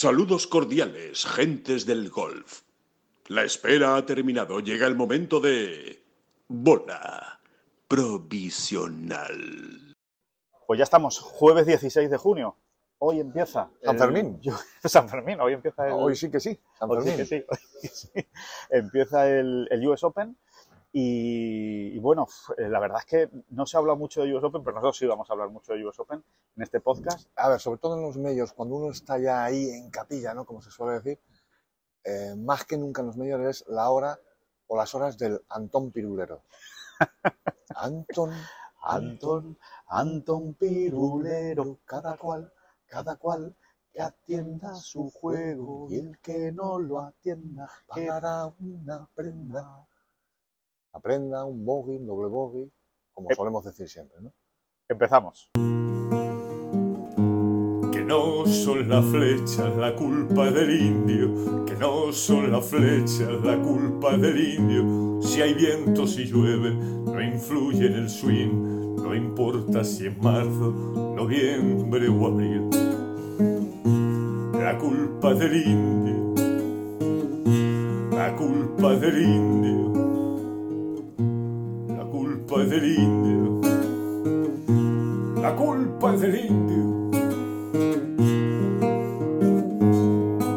Saludos cordiales, gentes del golf. La espera ha terminado. Llega el momento de... Bola provisional. Pues ya estamos, jueves 16 de junio. Hoy empieza. San el- Fermín. yo- San Fermín, hoy empieza el. Hoy sí que sí, San hoy sí Fermín. que sí, hoy sí. Empieza el, el US Open. Y, y bueno, eh, la verdad es que no se ha hablado mucho de US Open, pero nosotros sí vamos a hablar mucho de US Open en este podcast. A ver, sobre todo en los medios, cuando uno está ya ahí en capilla, ¿no? Como se suele decir, eh, más que nunca en los medios es la hora o las horas del Antón Pirulero. Antón, Antón, Antón Pirulero, cada cual, cada cual que atienda su juego y el que no lo atienda pagará una prenda. Una prenda, un bogey, un doble bogey, como Eh. solemos decir siempre, ¿no? Empezamos. Que no son las flechas la culpa del indio, que no son las flechas la culpa del indio. Si hay viento, si llueve, no influye en el swing, no importa si es marzo, noviembre o abril. La culpa del indio, la culpa del indio, culpa del indio, la culpa del indio.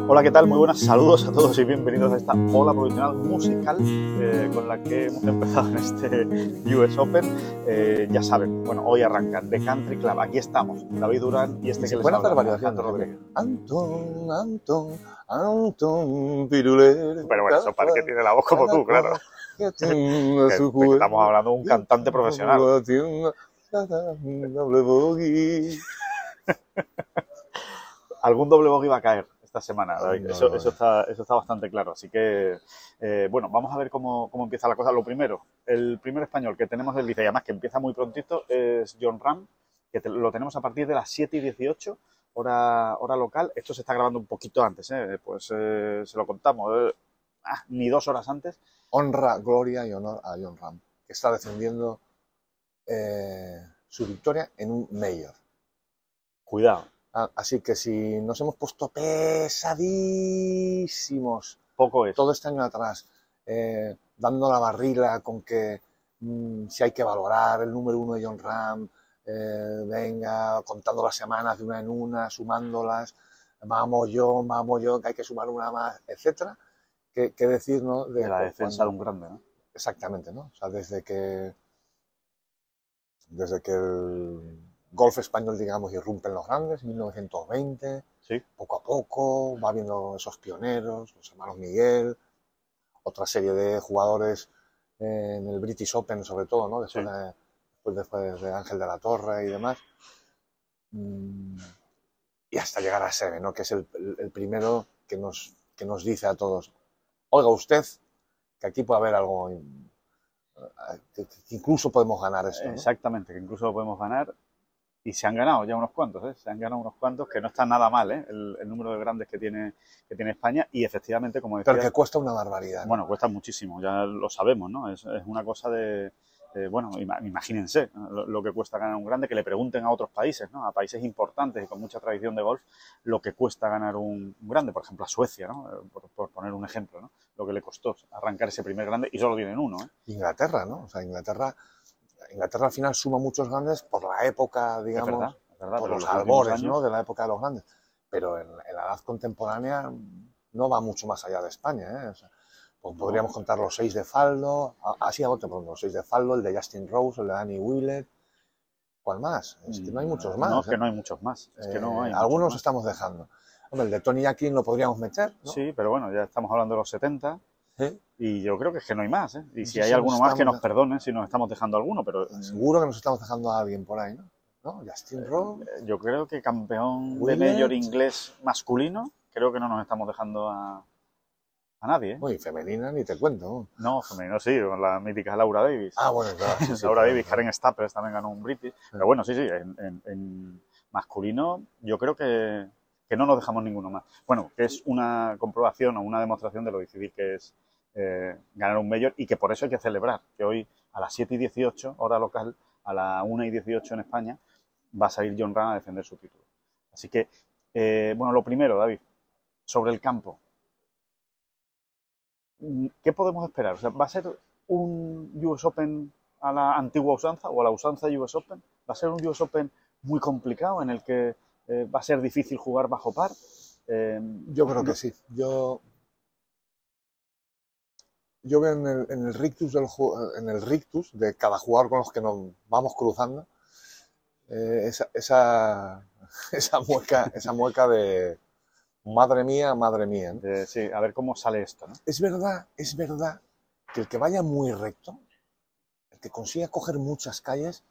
Hola, ¿qué tal? Muy buenas saludos a todos y bienvenidos a esta ola provisional musical eh, con la que hemos empezado en este US Open. Eh, ya saben, bueno, hoy arrancan The Country Club. Aquí estamos, David Durán y este que les habla. Alejandro Rodríguez. Antón, Antón, Antón Pirulero. Pero bueno, eso para el que tiene la voz como tú, claro. Estamos hablando de un cantante profesional. Algún doble bogey va a caer esta semana, David. No, eso, está, eso está bastante claro. Así que, eh, bueno, vamos a ver cómo, cómo empieza la cosa. Lo primero, el primer español que tenemos del Lice, y además que empieza muy prontito, es John Ram, que te- lo tenemos a partir de las 7 y 18, hora, hora local. Esto se está grabando un poquito antes, ¿eh? pues eh, se lo contamos, eh, ah, ni dos horas antes. Honra, gloria y honor a John Ram, que está defendiendo eh, su victoria en un mayor. Cuidado, Ah, Así que si nos hemos puesto pesadísimos poco es. todo este año atrás, eh, dando la barrila con que mm, si hay que valorar el número uno de John Ram, eh, venga, contando las semanas de una en una, sumándolas, vamos yo, vamos yo, que hay que sumar una más, etcétera. ¿Qué, qué decir, no? De la defensa de un grande, ¿no? Exactamente, ¿no? O sea, desde que desde que el golf español, digamos, irrumpe en los grandes, 1920, Sí. poco a poco, va viendo esos pioneros, los hermanos Miguel, otra serie de jugadores eh, en el British Open, sobre todo, ¿no? Después, Sí. de, después, después de Ángel de la Torre y demás. Mm, Y hasta llegar a Seve, ¿no? Que es el- el primero que nos, que nos dice a todos, oiga usted, que aquí puede haber algo, eh, que, que incluso podemos ganar esto. ¿no? Exactamente, que incluso lo podemos ganar. Y se han ganado ya unos cuantos, ¿eh? Se han ganado unos cuantos, que no está nada mal, ¿eh? El, el número de grandes que tiene, que tiene España. Y efectivamente, como decía, Pero que cuesta una barbaridad. ¿no? bueno, cuesta muchísimo, ya lo sabemos, ¿no? Es, es una cosa de, de, bueno, ima- imagínense lo, lo que cuesta ganar un grande, que le pregunten a otros países, ¿no? A países importantes y con mucha tradición de golf, lo que cuesta ganar un, un grande, por ejemplo, a Suecia, ¿no? Eh, Por, por poner un ejemplo, ¿no? Lo que le costó arrancar ese primer grande y solo tienen uno, ¿eh? Inglaterra, ¿no? O sea, Inglaterra, Inglaterra al final suma muchos grandes por la época, Es digamos, verdad, es verdad. por los albores, años- ¿no? De la época de los grandes. Pero en, en la edad contemporánea no va mucho más allá de España, ¿eh? O sea, pues podríamos contar los seis de Faldo, así a bote pronto, los seis de Faldo, el de Justin Rose, el de Danny Willett. ¿Cuál más? Es que no hay muchos más. Mm, No, es ¿eh? que no hay muchos más. Es que no Eh, hay algunos más. estamos dejando. Hombre, el de Tony Akin lo podríamos meter, ¿no? Sí, pero bueno, ya estamos hablando de los 70 Sí. y yo creo que es que no hay más. ¿eh? Y si hay alguno más, que nos perdonen si nos estamos dejando alguno, pero Seguro que nos estamos dejando a alguien por ahí, ¿no? ¿No? Justin Rose. eh, yo creo que campeón Willett. de mayor inglés masculino, creo que no nos estamos dejando a, a nadie. ¿eh? Muy femenina, ni te cuento. No, femenino sí, con la mítica Laura Davis. Ah, bueno, claro. sí, sí, Laura claro. Davis, Karen Stappers también ganó un British. Pero bueno, sí, sí, en, en- en masculino yo creo que, que no nos dejamos ninguno más. Bueno, que es una comprobación o una demostración de lo difícil que es eh, ganar un mayor y que por eso hay que celebrar, que hoy a las 7 y 18, hora local, a las 1 y 18 en España, va a salir John Ram a defender su título. Así que, eh, bueno, lo primero, David, sobre el campo. ¿Qué podemos esperar? O sea, ¿Va a ser un US Open a la antigua usanza o a la usanza US Open? ¿Va a ser un US Open muy complicado en el que eh, va a ser difícil jugar bajo par? Eh, Yo creo que sí. Yo, yo veo en el, en el rictus del en el rictus de cada jugador con los que nos vamos cruzando eh, esa, esa, esa mueca, esa mueca de madre mía, madre mía. ¿no? de- sí, a ver cómo sale esto. ¿no? Es verdad, es verdad que el que vaya muy recto, el que consiga coger muchas calles,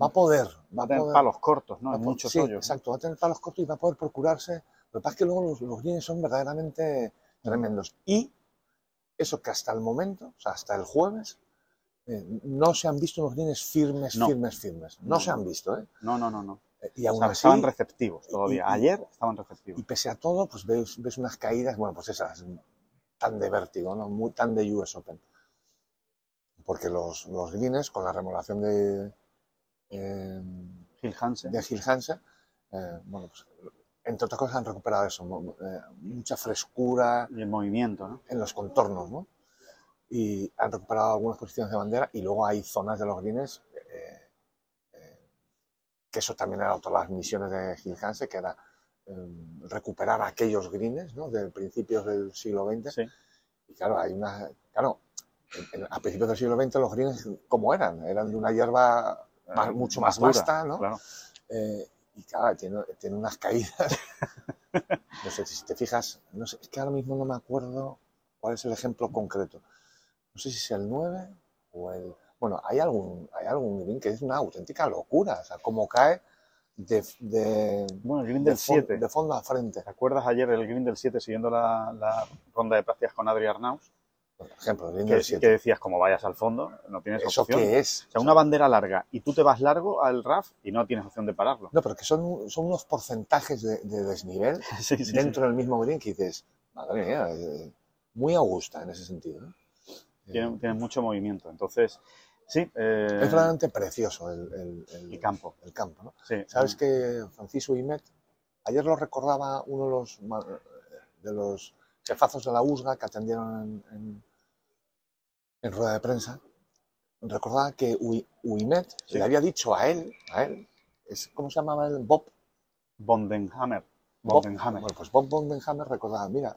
va a poder, Va a tener poder- palos cortos, ¿no? va a muchos sí. Exacto, va a tener palos cortos y va a poder procurarse. Lo que pasa es que luego los, los son verdaderamente tremendos. Y eso que hasta el momento, o sea, hasta el jueves, eh, no se han visto unos greens firmes, No. firmes, firmes. No, No, se han visto, ¿eh? No, no, no, no. Y O aún sea, así, estaban receptivos todavía. y- Ayer estaban receptivos. y pese a todo, pues ves, ves unas caídas, bueno, pues esas, tan de vértigo, ¿no? Muy, tan de US Open. Porque los, los greens, con la remodelación de, eh, Gil Hansen. de Gil Hansen, eh, bueno, pues, entre otras cosas han recuperado eso, eh, mucha frescura Y el movimiento, ¿no? en los contornos, ¿no? Y han recuperado algunas posiciones de bandera y luego hay zonas de los greens que eso también era otra de las misiones de Gil Hansen, que era eh, recuperar aquellos greens, ¿no? De principios del siglo XX. Sí. Y claro, hay una, claro, en- en- a principios del siglo XX los greens, ¿cómo eran? Eran de una hierba más- mucho más, vasta, ¿no? Claro. Eh, y claro, tiene, tiene unas caídas. no sé, si te fijas, no sé, es que ahora mismo no me acuerdo cuál es el ejemplo concreto. No sé si es el 9 o el... Bueno, hay algún, hay algún green que es una auténtica locura. O sea, como cae de, de, Bueno, el green de del fon- 7. de fondo a frente. ¿Te acuerdas ayer el green del 7 siguiendo la, la ronda de prácticas con Adri Arnaus? Por ejemplo, el green Que, del que 7. decías, como vayas al fondo, no tienes ¿Eso opción. qué es? O sea, una bandera larga y tú te vas largo al RAF y no tienes opción de pararlo. No, pero que son, son unos porcentajes de, de desnivel Sí, sí, dentro del mismo green que dices, madre mía, eh, muy augusta en ese sentido. sí. Tiene, tiene mucho movimiento. Entonces, sí. eh, Es verdaderamente precioso el, el- el- el campo. el campo, ¿no? Sí. Sabes que Francisco Imet, ayer lo recordaba uno de los, de los jefazos de la USGA que atendieron en, en- en rueda de prensa, recordaba que Ui- Uimet Sí. le había dicho a él, a él, es, ¿cómo se llamaba él? Bob. Bondenhammer. Bob, Bondenhammer. bueno, pues Bob Bondenhammer recordaba, mira,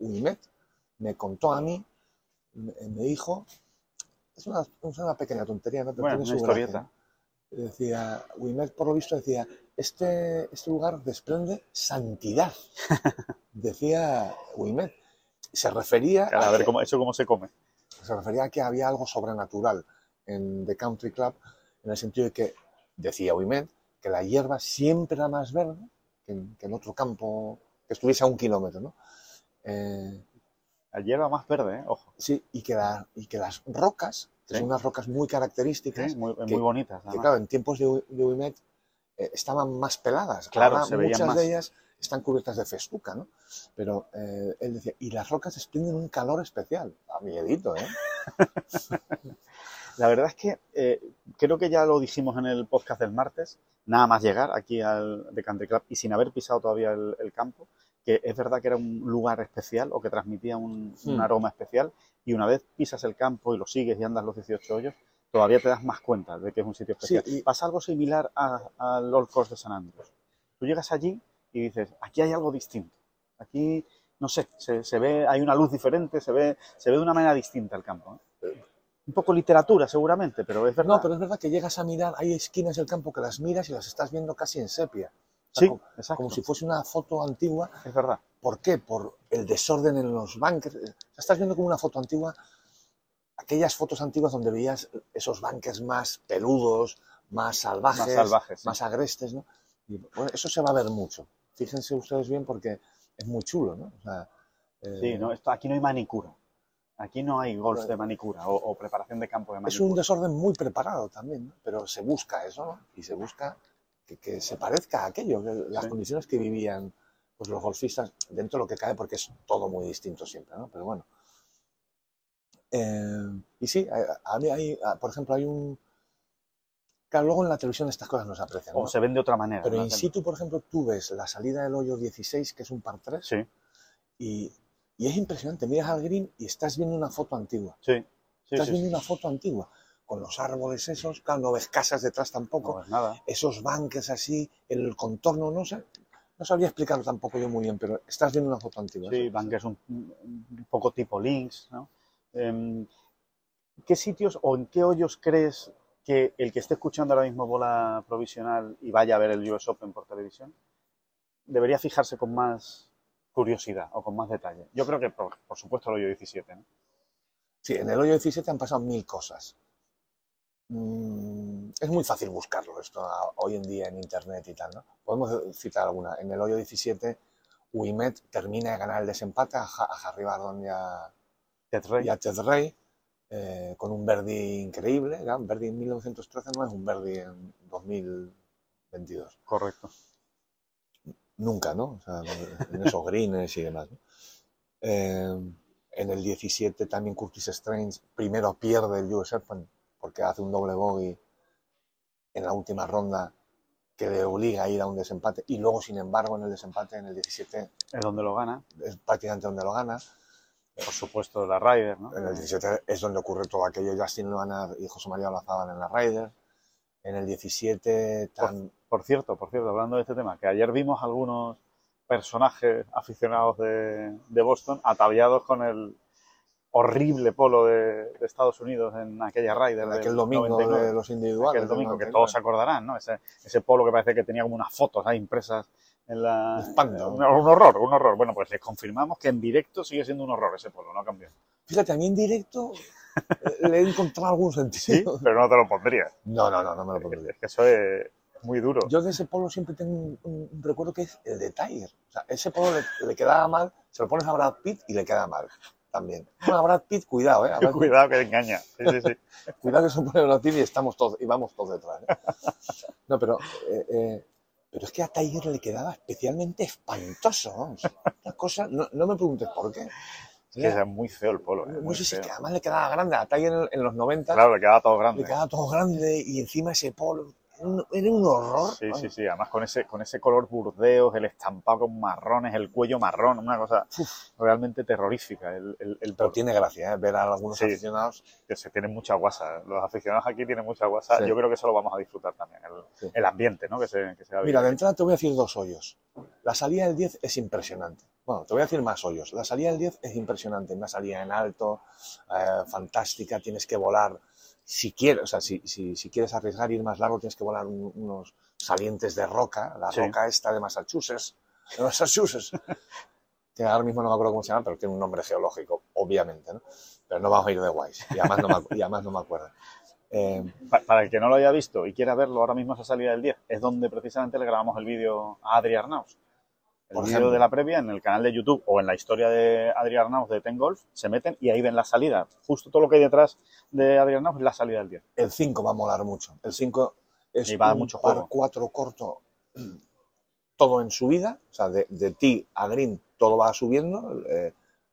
Uimet me contó a mí, me, me dijo, es una, es una pequeña tontería, ¿no? Pero Bueno, tiene una su gracia, historieta. ¿no? Decía, Wimet por lo visto decía, este, este lugar desprende santidad. Decía Wimet. Se refería, a a ver cómo, eso cómo se come. se refería a que había algo sobrenatural en The Country Club, en el sentido de que, decía Wimet, que la hierba siempre era más verde que en, que en otro campo que estuviese a un kilómetro, ¿no? Eh, hierba más verde, ¿eh? Ojo. sí, y que, la- y que las rocas, que Sí. son unas rocas muy características, Sí, muy, que- muy bonitas. que claro, en tiempos de, de Uimet eh, estaban más peladas. Claro, Ahora se veían muchas más. de ellas están cubiertas de festuca, ¿no? Pero eh, él decía, y las rocas desprenden un calor especial. A miedito, ¿eh? La verdad es que eh, creo que ya lo dijimos en el podcast del martes, nada más llegar aquí al The Country Club y sin haber pisado todavía el, el campo, que es verdad que era un lugar especial o que transmitía un, un Hmm. aroma especial y una vez pisas el campo y lo sigues y andas los 18 hoyos, todavía te das más cuenta de que es un sitio Sí, especial. y- Pasa algo similar al Old Course de San Andrés. Tú llegas allí y dices, aquí hay algo distinto. Aquí, no sé, se, se ve, hay una luz diferente, se ve, se ve de una manera distinta el campo. ¿eh? Un poco literatura seguramente, pero es verdad. No, pero es verdad que llegas a mirar, hay esquinas del campo que las miras y las estás viendo casi en sepia. Sí, como, exacto. como si fuese una foto antigua. Es verdad. ¿Por qué? Por el desorden en los bunkers. Estás viendo como una foto antigua, aquellas fotos antiguas donde veías esos bunkers más peludos, más salvajes, Más salvajes. sí. más agrestes, ¿no? Y, bueno, eso se va a ver mucho. Fíjense ustedes bien porque es muy chulo, ¿no? O sea, eh, Sí, no, esto, aquí no hay manicura. Aquí no hay golf de manicura o, o preparación de campo de es manicura. un desorden muy preparado también, ¿no? Pero se busca eso, ¿no? Y se busca que, que se parezca a aquello, que las Sí. condiciones que vivían pues, los golfistas dentro de lo que cae, porque es todo muy distinto siempre, ¿no? Pero bueno. Eh, y sí, a, a mí hay, a- por ejemplo, hay un... Claro, luego en la televisión estas cosas no se aprecian, O ¿no? se ven de otra manera. Pero in situ, por ejemplo, tú ves la salida del hoyo 16, que es un par 3, Sí, Y, y es impresionante, miras al green y estás viendo una foto antigua. Sí, sí, estás sí, viendo una foto antigua, con los árboles esos, claro, no ves casas detrás tampoco, No es nada. esos bunkers así, el contorno, no sé, no sabría explicarlo tampoco yo muy bien, pero estás viendo una foto antigua. Sí, eso. Van que es un, un poco tipo links, ¿no? Em, ¿Qué sitios o en qué hoyos crees que el que esté escuchando ahora mismo bola provisional y vaya a ver el US Open por televisión debería fijarse con más curiosidad o con más detalle? Yo creo que, por, por supuesto, el hoyo 17, ¿no? Sí, en el hoyo 17 han pasado mil cosas. Mm, es muy fácil buscarlo esto hoy en día en internet y tal, ¿no? Podemos citar alguna. En el hoyo 17, Wimet termina de ganar el desempate a, Harry Bardon y a, Ted Ray. y a Ted Ray, eh, con un Verdi increíble. Un Verdi en 1913 no es un Verdi en 2022. Correcto. Nunca, ¿no? O sea, en esos greens y demás. ¿no? Eh, en el 17 también Curtis Strange primero pierde el US Open porque hace un doble bogey en la última ronda que le obliga a ir a un desempate y luego, sin embargo, en el desempate, en el 17, Es donde lo gana. es prácticamente donde lo gana. Por supuesto, la Ryder, ¿no? En el 17 es donde ocurre todo aquello. Justin Loaner y José María Olazábal en la Ryder. En el 17 tam- Por cierto, por cierto, hablando de este tema, que ayer vimos algunos personajes aficionados de, de Boston ataviados con el horrible polo de, de Estados Unidos en aquella en del aquel domingo 99, de los individuales. aquel domingo, que 99. todos se acordarán, ¿no? Ese, ese polo que parece que tenía como unas fotos ahí impresas en la... Espanto. Un, un horror, un horror. Bueno, pues les confirmamos que en directo sigue siendo un horror ese polo, no ha cambiado. Fíjate, a mí en directo eh, le he encontrado algún Sí, sentido. pero no te lo pondría. No, no, no, no me lo pondría. Es que eso es muy duro. Yo de ese polo siempre tengo un, un- un recuerdo que es el de Tiger. O sea, ese polo le, le quedaba mal, se lo pones a Brad Pitt y le queda mal también. Bueno, Brad Pitt, cuidado, ¿eh? Brad Cuidado que engaña. Sí, sí, sí. cuidado que se pone Brad Pitt y, estamos todos, y vamos todos detrás. ¿eh? No, pero, eh, eh, pero es que a Tiger le quedaba especialmente espantoso. vamos. Una cosa, no, no me preguntes por qué. Es que es muy feo el polo. ¿eh? no sé si es que además le quedaba grande. A Tiger en, en los 90 Claro, le quedaba todo le grande. quedaba todo grande y encima ese polo. Era un, era un horror. Sí, sí, sí. Además con ese, con ese color burdeos, el estampado con marrones, el cuello marrón, una cosa realmente terrorífica. El, el, el Pero tiene gracia ¿eh? ver a algunos Sí. aficionados. que se tiene mucha guasa. Los aficionados aquí tienen mucha guasa. Sí. Yo creo que eso lo vamos a disfrutar también. El, Sí. el ambiente, ¿no? Que se, que se Mira, de entrada te voy a decir dos hoyos. La salida del 10 es impresionante. Bueno, te voy a decir más hoyos. La salida del 10 es impresionante. Una salida en alto, eh, fantástica, tienes que volar. Si quieres, o sea, si, si, si quieres arriesgar ir más largo, tienes que volar un- unos salientes de roca. La Sí. roca esta de Massachusetts. De Massachusetts. que ahora mismo no me acuerdo cómo se llama, pero tiene un nombre geológico, obviamente, ¿no? Pero no vamos a ir de guays. Y además no me, y además no me acuerdo. Eh, Pa- Para el que no lo haya visto y quiera verlo ahora mismo esa salida del 10, es donde precisamente le grabamos el vídeo a Adri Arnaus. El Por vídeo ejemplo. de la previa en el canal de YouTube o en la historia de Adri Arnaus de Ten Golf, se meten y ahí ven la salida. Justo todo lo que hay detrás de Adri Arnaus es la salida del 10. El 5 va a molar mucho. El 5 es Y va a dar un mucho par juego. 4 corto, todo en subida, o sea, de, de tee a green todo va subiendo, eh,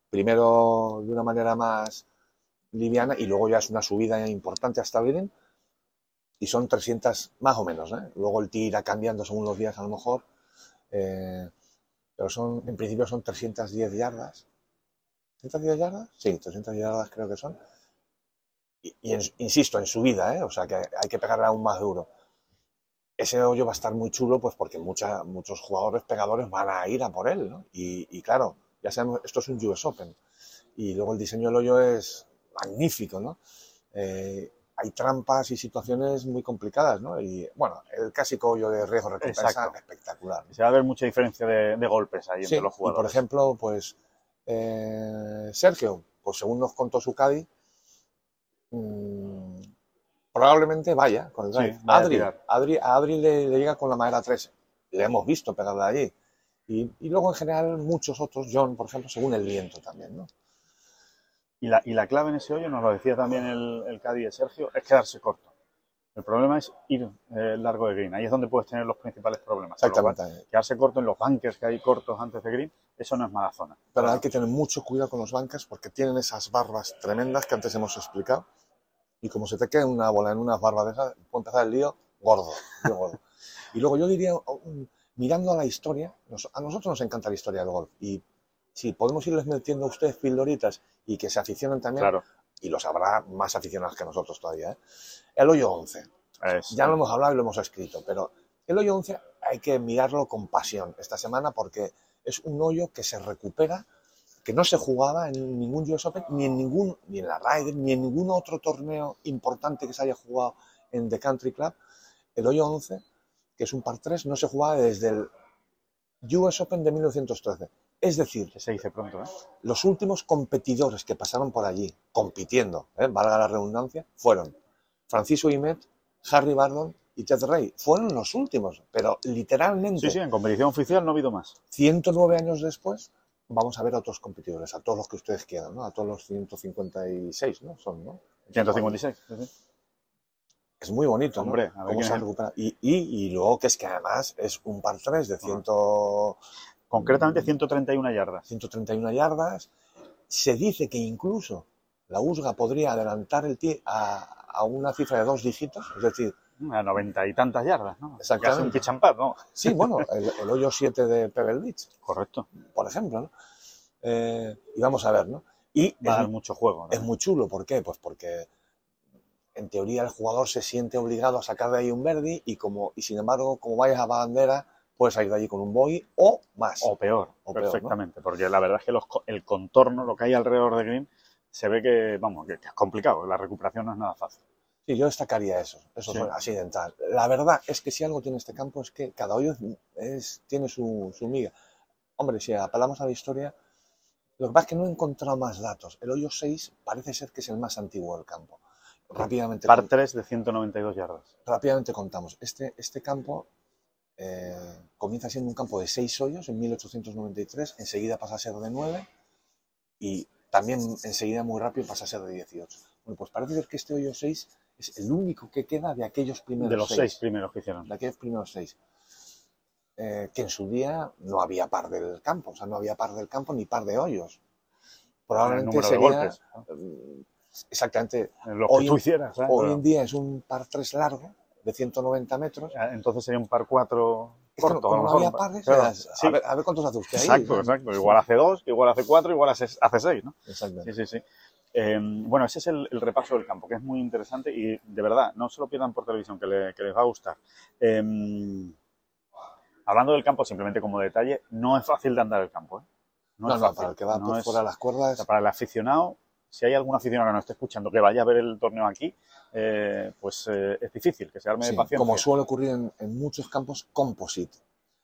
primero de una manera más liviana y luego ya es una subida importante hasta green y son 300 más o menos, ¿eh? luego el tee irá cambiando según los días a lo mejor, eh, pero son, en principio son 310 yardas. ¿310 yardas? Sí, 310 yardas creo que son y, en- insisto, en subida, ¿eh? o sea que hay que pegarle aún más duro. Ese hoyo va a estar muy chulo, pues porque muchos jugadores pegadores van a ir a por él, ¿no? Y, y claro, ya sabemos, esto es un US Open. Y luego el diseño del hoyo es magnífico, ¿no? Eh, hay trampas y situaciones muy complicadas, ¿no? Y bueno, el clásico hoyo de riesgo recompensa espectacular. Se va a ver mucha diferencia de, de golpes ahí Sí, entre los y jugadores. por ejemplo, pues eh, Sergio, pues según nos contó su Cádiz, mm, probablemente vaya con el Sí, drive. a Adri, a Adri le, le llega con la madera 3. Le hemos visto pegarla allí. Y, y luego en general muchos otros, John, por ejemplo, según el viento también, ¿no? Y la, y la clave en ese hoyo, nos lo decía también el, el Cádiz de Sergio, es quedarse corto. El problema es ir eh, largo de green. Ahí es donde puedes tener los principales problemas. Cual, Exactamente. quedarse corto en los bunkers que hay cortos antes de green, eso no es mala zona. Pero hay que tener mucho cuidado con los bancas porque tienen esas barbas tremendas que antes hemos explicado. Y como se te quede una bola en unas barbas de esas, puede empezar el lío gordo, lío gordo. Y luego yo diría, mirando a la historia, a nosotros nos encanta la historia del golf. Y si podemos irles metiendo a ustedes pildoritas y que se aficionen también, Claro. y los habrá más aficionados que nosotros todavía. ¿eh? El hoyo 11. Es- Ya lo hemos hablado y lo hemos escrito, pero el hoyo 11 hay que mirarlo con pasión esta semana porque es un hoyo que se recupera, que no se jugaba en ningún US Open, ni en ningún, ni en la Ryder, ni en ningún otro torneo importante que se haya jugado en The Country Club. El hoyo 11, que es un par 3, no se jugaba desde el US Open de 1913. Es decir, que se dice pronto, ¿eh? los últimos competidores que pasaron por allí, compitiendo, ¿eh? valga la redundancia, fueron Francisco Imet, Harry Bardon y Ted Ray. Fueron los últimos, pero literalmente, Sí, sí, en competición oficial no ha habido más. 109 años después, vamos a ver a otros competidores, a todos los que ustedes quieran, ¿no? A todos los 156, ¿no? Son, ¿no? 156. sí. Es muy bonito, ¿no? Hombre, a ver Cómo quién se es. recupera. Y, y, y luego que es que además es un par 3 de 100, Concretamente 131 yardas. 131 yardas. Se dice que incluso la USGA podría adelantar el tie a, a una cifra de dos dígitos, es decir, A 90 y tantas yardas, ¿no? Exactamente. Un ¿no? sí, bueno, el, el hoyo 7 de Pebble Beach, Correcto. por ejemplo, ¿no? Eh, y vamos a ver, ¿no? Y Va a es, dar mucho juego. ¿no? es muy chulo, ¿por qué? Pues porque en teoría el jugador se siente obligado a sacar de ahí un verdi y como y sin embargo, como vayas a bandera, puedes salir de allí con un bogey o más. O peor, O peor, ¿no? perfectamente. Porque la verdad es que los el contorno, lo que hay alrededor de Green, se ve que, vamos, que, es complicado. La recuperación no es nada fácil. Sí, yo destacaría eso, eso Sí. es así de entrada. La verdad es que si algo tiene este campo es que cada hoyo es, tiene su, su miga. Hombre, si apelamos a la historia, lo que pasa es que no he encontrado más datos. El hoyo 6 parece ser que es el más antiguo del campo. Rápidamente, Par con- 3 de 192 yardas. rápidamente contamos. Este, este campo eh, comienza siendo un campo de 6 hoyos en 1893, enseguida pasa a ser de 9 y también enseguida muy rápido pasa a ser de 18. Bueno, pues parece ser que este hoyo 6 es el único que queda de aquellos primeros De los seis seis primeros que hicieron. de aquellos primeros seis, eh, que en su día no había par del campo, o sea, no había par del campo ni par de hoyos. Probablemente sería golpes. mm, exactamente. Lo Hoy- que tú hicieras. ¿eh? Hoy en día es un par 3 largo de 190 metros. Entonces sería un par 4 Es que corto. como a lo no había pares, Claro, eras, sí. a, ver, a ver cuántos hace usted ahí. Exacto, exacto. Igual hace 2, igual hace 4, igual hace 6, ¿no? Exacto. Sí, sí, sí. Eh, bueno, ese es el, el repaso del campo, que es muy interesante y de verdad, no se lo pierdan por televisión, que, le- que les va a gustar. Eh, hablando del campo, simplemente como detalle, no es fácil de andar el campo. ¿eh? No, es no, fácil. para el que va No por es- fuera de las o cuerdas, sea, para el aficionado, si hay algún aficionado que nos esté escuchando que vaya a ver el torneo aquí, eh, pues eh, es difícil, que se arme sí, de paciencia. como suele ocurrir en, en muchos campos, composite.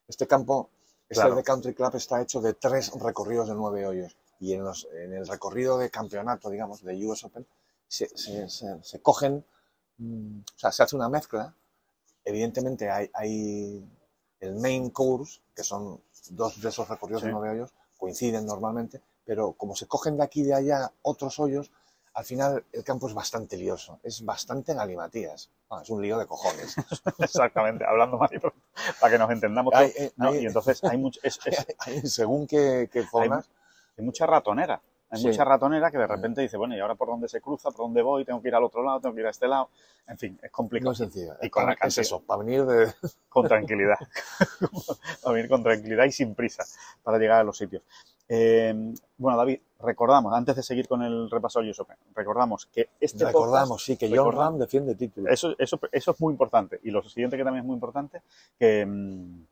Este campo, este Claro. de Country Club está hecho de tres recorridos de nueve hoyos. Y en, los- en el recorrido de campeonato, digamos, de US Open, se, se- se- se cogen, mm, o sea, se hace una mezcla. Evidentemente hay, hay el main course, que son dos de esos recorridos Sí. de nueve hoyos, coinciden normalmente, pero como se cogen de aquí y de allá otros hoyos, al final el campo es bastante lioso, es bastante galimatías. Ah, es un lío de cojones. Exactamente, hablando más para que nos entendamos. Hay- No, hay- y entonces hay, mucho, es- es- Según qué, qué zonas, hay mucha ratonera. Hay Sí. mucha ratonera que de repente dice, bueno, ¿y ahora por dónde se cruza? ¿Por dónde voy? ¿Tengo que ir al otro lado? ¿Tengo que ir a este lado? En fin, es no complicado. es sencillo. Y Es con para- es eso, para venir de... Con tranquilidad. a venir con tranquilidad y sin prisa para llegar a los sitios. Eh, bueno, David, recordamos, antes de seguir con el repaso al US Open, recordamos que este Recordamos, sí, que John Ram defiende título. Eso, eso, eso es muy importante. Y lo siguiente que también es muy importante, que mm,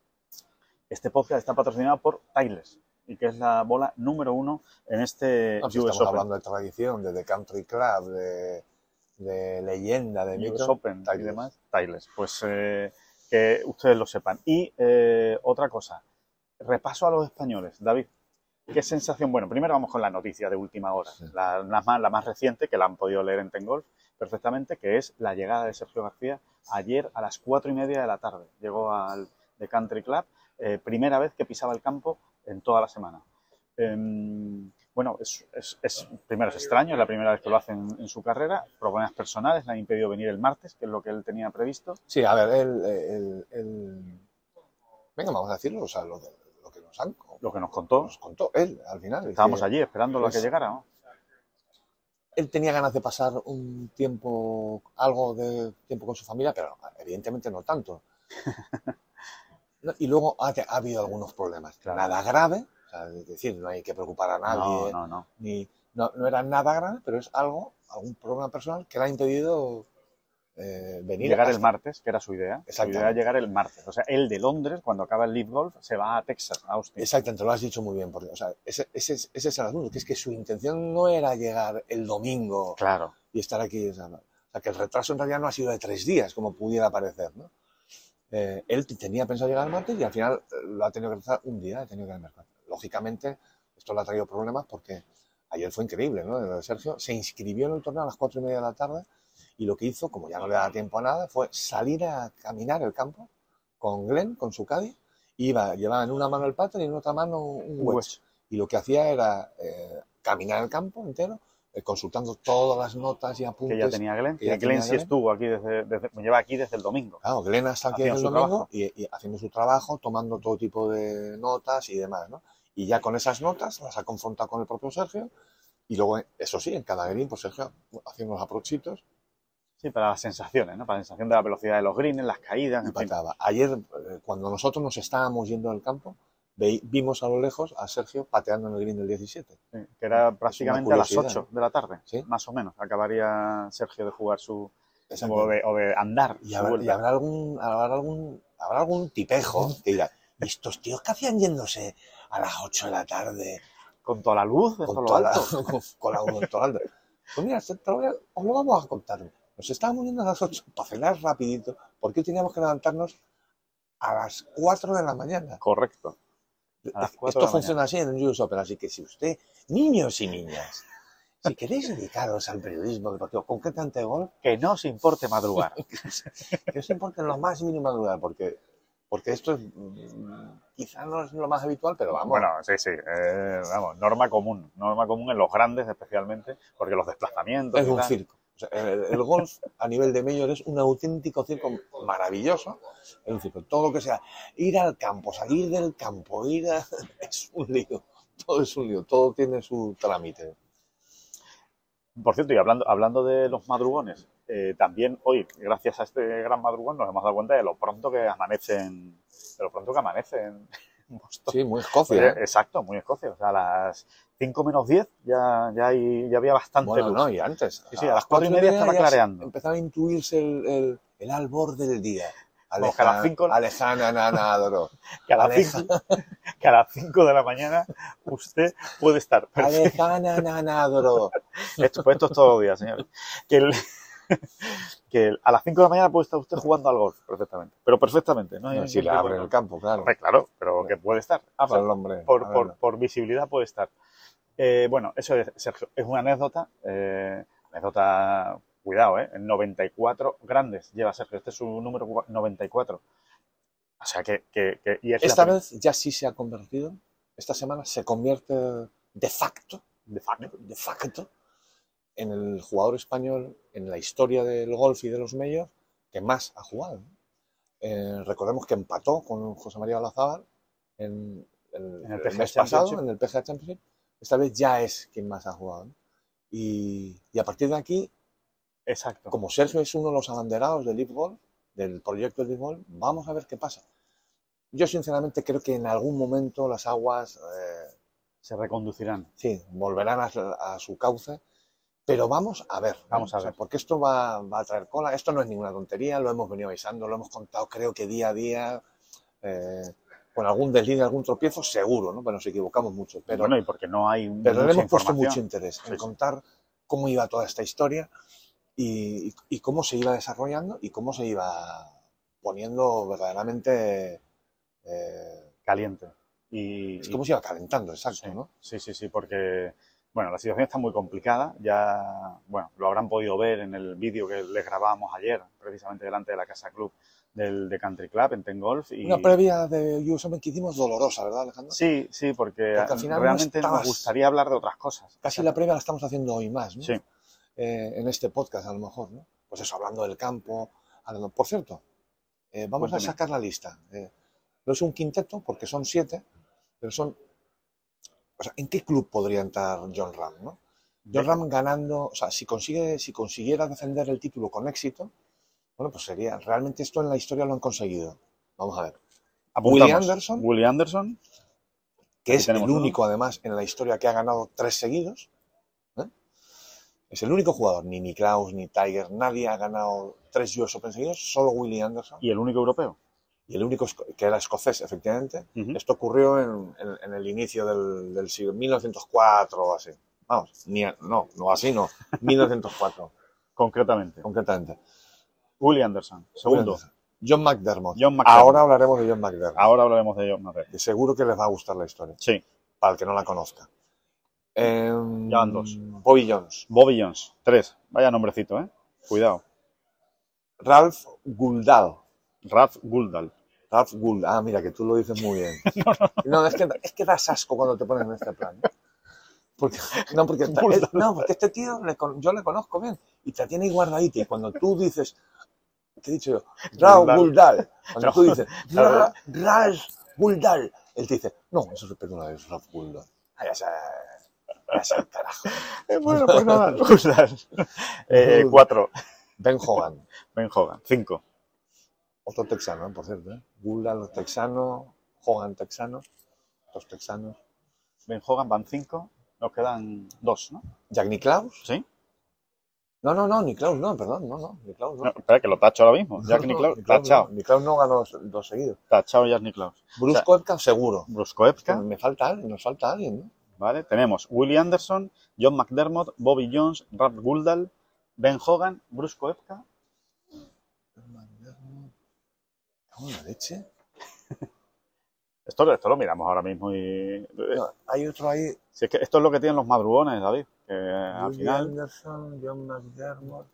este podcast está patrocinado por Tiles y que es la bola número uno en este No, si US estamos Open. hablando de tradición, de The Country Club, de, de leyenda, de US. Open y demás, Tiles. Pues eh, que ustedes lo sepan. Y eh, otra cosa, repaso a los españoles. David, ¿qué sensación? Bueno, primero vamos con la noticia de última hora, Sí. la, la más, la más reciente, que la han podido leer en Tengolf perfectamente, que es la llegada de Sergio García ayer a las cuatro y media de la tarde. Llegó al The Country Club, eh, primera vez que pisaba el campo en toda la semana. Em, bueno, es, es- es- primero es extraño, es la primera vez que lo hace en, en su carrera. Problemas personales le han impedido venir el martes, que es lo que él tenía previsto. Sí, a ver, el, el- el- Venga, vamos a decirlo, o sea, lo, de- lo que nos, han, Lo que nos contó, nos contó él al final. es estábamos que allí esperándolo a que llegara. ¿no? Él tenía ganas de pasar un tiempo, algo de tiempo con su familia, pero evidentemente no tanto. No, Y luego ha, ha habido algunos problemas. Claro. Nada grave, o sea, es decir, no hay que preocupar a No, nadie, no, no. ni no, no era nada grande, pero es algo, algún problema personal que le ha impedido eh, venir. Llegar el hasta- martes, que era su idea. Su idea era llegar el martes. O sea, él de Londres, cuando acaba el Leaf Golf, se va a Texas, a Austin. Exactamente, lo has dicho muy bien, porque, o sea, ese, ese, es- ese es el asunto, que es que su intención no era llegar el domingo Claro. y estar aquí. O sea, no. O sea, que el retraso en realidad no ha sido de tres días, como pudiera parecer, ¿no? Eh, él tenía pensado llegar el martes y al final eh, lo ha tenido que retrasar un día, ha tenido que ir el miércoles. Lógicamente, esto le ha traído problemas porque ayer fue increíble, ¿no? Sergio se inscribió en el torneo a las cuatro y media de la tarde y lo que hizo, como ya no le daba tiempo a nada, fue salir a caminar el campo con Glenn, con su caddy, iba, llevaba en una mano el pattern y en otra mano un wedge. wedge. Y lo que hacía era eh, caminar el campo entero, eh, consultando todas las notas y apuntes. Que ya tenía Glenn. que Que Glenn sí Glenn. estuvo aquí desde, desde- me lleva aquí desde el domingo. Claro, Glenn está aquí Haciendo el su domingo y, y haciendo su trabajo, tomando todo tipo de notas y demás, ¿no? Y ya con esas notas las ha confrontado con el propio Sergio. Y luego, eso sí, en cada green, pues Sergio haciendo los aprochitos Sí, para las sensaciones, ¿no? Para la sensación de la velocidad de los greens, las caídas, y en fin. Ayer, eh, cuando nosotros nos estábamos yendo del campo, vimos a lo lejos a Sergio pateando en el green del 17. Sí, que era prácticamente a las curiosidad, 8 de la tarde, Sí. más o menos. Acabaría Sergio de jugar su. O de, o de andar. Y habrá, vuelta. y habrá algún, habrá algún, habrá algún tipejo que dirá, ¿y estos tíos qué hacían yéndose a las 8 de la tarde Con toda la luz, con todo lo toda la, con, con la con? Pues mira, os lo vamos a contar. Nos estábamos yendo a las 8 para cenar rapidito, porque teníamos que levantarnos a las 4 de la mañana. Correcto. A las cuatro Esto de la funciona así en un US Open, así que si usted, niños y niñas, si queréis dedicaros al periodismo deportivo, concretamente de golf, Que no os importe madrugar. que os importe lo más mínimo lugar, porque, porque esto es, mm, quizá no es lo más habitual, pero vamos. Bueno, sí, sí. eh, vamos, norma común. Norma común en los grandes especialmente, porque los desplazamientos. es un tal, circo. El, el golf a nivel de mayor es un auténtico circo maravilloso. Es un. Todo lo que sea, ir al campo, salir del campo, ir a... es un lío. Todo es un lío. Todo tiene su trámite. Por cierto, y hablando, hablando de los madrugones, eh, también hoy, gracias a este gran madrugón, nos hemos dado cuenta de lo pronto que amanecen, de lo pronto que amanece en Boston. Sí, muy Escocia. ¿eh? exacto, muy Escocia. O sea, a las 5 menos 10 ya, ya, hay- ya había bastante Bueno, luz. no, y antes. Sí, sí, a las cuatro y media estaba clareando. Empezaba a intuirse el, el, el albor del día. Que a las cinco- Alejana Nanadoro. que, a las Aleja. 5, que a las 5 de la mañana usted puede estar. perfecto. Alejana Nanadoro. Esto, pues esto es todos los días, señores. Que, el- que a las 5 de la mañana puede estar usted jugando al golf perfectamente. Pero perfectamente. ¿no? hay Si le abren el campo, claro. Claro, pero que puede estar. Ah, O sea, el hombre. por, por- por visibilidad puede estar. Eh, bueno, eso es, Sergio, es una anécdota. eh, anécdota, cuidado, ¿eh? En 94 grandes lleva Sergio. Este es su número cua- 94. O sea que. que- que- y es Esta vez ya sí se ha convertido, esta semana se convierte de facto, de facto, de facto, en el jugador español en la historia del golf y de los medios que más ha jugado. Eh, recordemos que empató con José María Olazábal en, el, En el PGA mes pasado, en el PGA Championship. Esta vez ya es quien más ha jugado. ¿no? Y, y a partir de aquí, Exacto. como Sergio es uno de los abanderados del Golf, del proyecto Leaf Golf, vamos a ver qué pasa. Yo sinceramente creo que en algún momento las aguas eh, Se reconducirán. sí, volverán a, a su cauce, pero vamos a ver. Vamos a O sea, ver. porque esto va, va a traer cola. Esto no es ninguna tontería, lo hemos venido avisando, lo hemos contado creo que día a día, eh, con algún desliz, algún tropiezo, seguro, ¿no? Pero nos equivocamos mucho. Pero, bueno, y porque no hay pero le hemos puesto mucho interés en sí. contar cómo iba toda esta historia y, y- y cómo se iba desarrollando y cómo se iba poniendo verdaderamente... eh, Caliente. Y, es como se iba calentando, exacto, Sí, ¿no? sí, sí, sí, porque bueno, la situación está muy complicada. Ya, bueno, lo habrán podido ver en el vídeo que les grabamos ayer, precisamente delante de la Casa Club del de Country Club en Ten Golf. Y, Una previa de US Open que hicimos dolorosa, ¿verdad, Alejandro? Sí, sí, porque, Porque al final no realmente nos estabas- gustaría hablar de otras cosas. Casi la previa la estamos haciendo hoy más, ¿no? Sí. Eh, en este podcast, a lo mejor, ¿no? Pues eso, hablando del campo. hablando- Por cierto, eh, vamos a sacar la lista. Eh, no es un quinteto, porque son siete, pero son... O sea, ¿en qué club podría entrar John Ram, no? John Ram ganando, o sea, si, consigue, si consiguiera defender el título con éxito, bueno, pues sería, realmente esto en la historia lo han conseguido. Vamos a ver. Willie Anderson. Willie Anderson, que es el uno. único además en la historia que ha ganado tres seguidos. ¿eh? Es el único jugador, ni Niklaus ni Tiger, nadie ha ganado tres US Open seguidos, solo Willie Anderson. Y el único europeo. Y el único que era escocés, efectivamente. Esto ocurrió en, en- en el inicio del, del siglo 1904 o así. Vamos, ni no, no así no, 1904 Concretamente. concretamente. Willie Anderson. Segundo. John McDermott. John McDermott. Ahora hablaremos de John McDermott. Ahora hablaremos de John McDermott. seguro que les va a gustar la historia, Sí. para el que no la conozca. Van dos. Bobby Jones. Bobby Jones. Tres. Vaya nombrecito, ¿eh? Cuidado. Ralph Guldal. Ralph Guldal. Ralph Gould. Ah, mira, que tú lo dices muy bien. No, es, que, es que das asco cuando te ponen en este plan. ¿eh? Porque, no, porque, Guldal. eh, no, porque este tío le yo le conozco bien y te tiene ahí guardadito. Y cuando tú dices, ¿qué he dicho yo? Ralph Guldal. Guldal. Cuando tú dices, Claro. Ra- Ralph Guldal, él te dice, no, eso es perdona, es Ralph Guldal. Ah, ya carajo. Bueno, pues nada. Guldal. Eh, cuatro. Ben Hogan. Ben Hogan. Cinco. Otro texano, por cierto. ¿eh? Guldal texano, Hogan texano, dos texanos. Ben Hogan van cinco. Nos quedan dos, ¿no? Jack Nicklaus. ¿Sí? No, no, no, Nicklaus no, perdón, no, no, Nicklaus no. No, espera, que lo tacho ahora mismo. Jack No, Nicklaus. Nicklaus Tachao. no, Nicklaus no ganó dos, dos seguidos. Tachao Jack Nicklaus. Bruce O sea, Koepka seguro. Bruskoepka. Me falta alguien, nos falta alguien, ¿no? ¿Vale? Tenemos Willie Anderson, John McDermott, Bobby Jones, Ralph Guldal, Ben Hogan, Bruce Koepka. ¿Cago en la leche? Esto, esto lo miramos ahora mismo y... No, hay otro ahí. Si es que esto es lo que tienen los madrugones, David. Que al final, Anderson, John McDermott.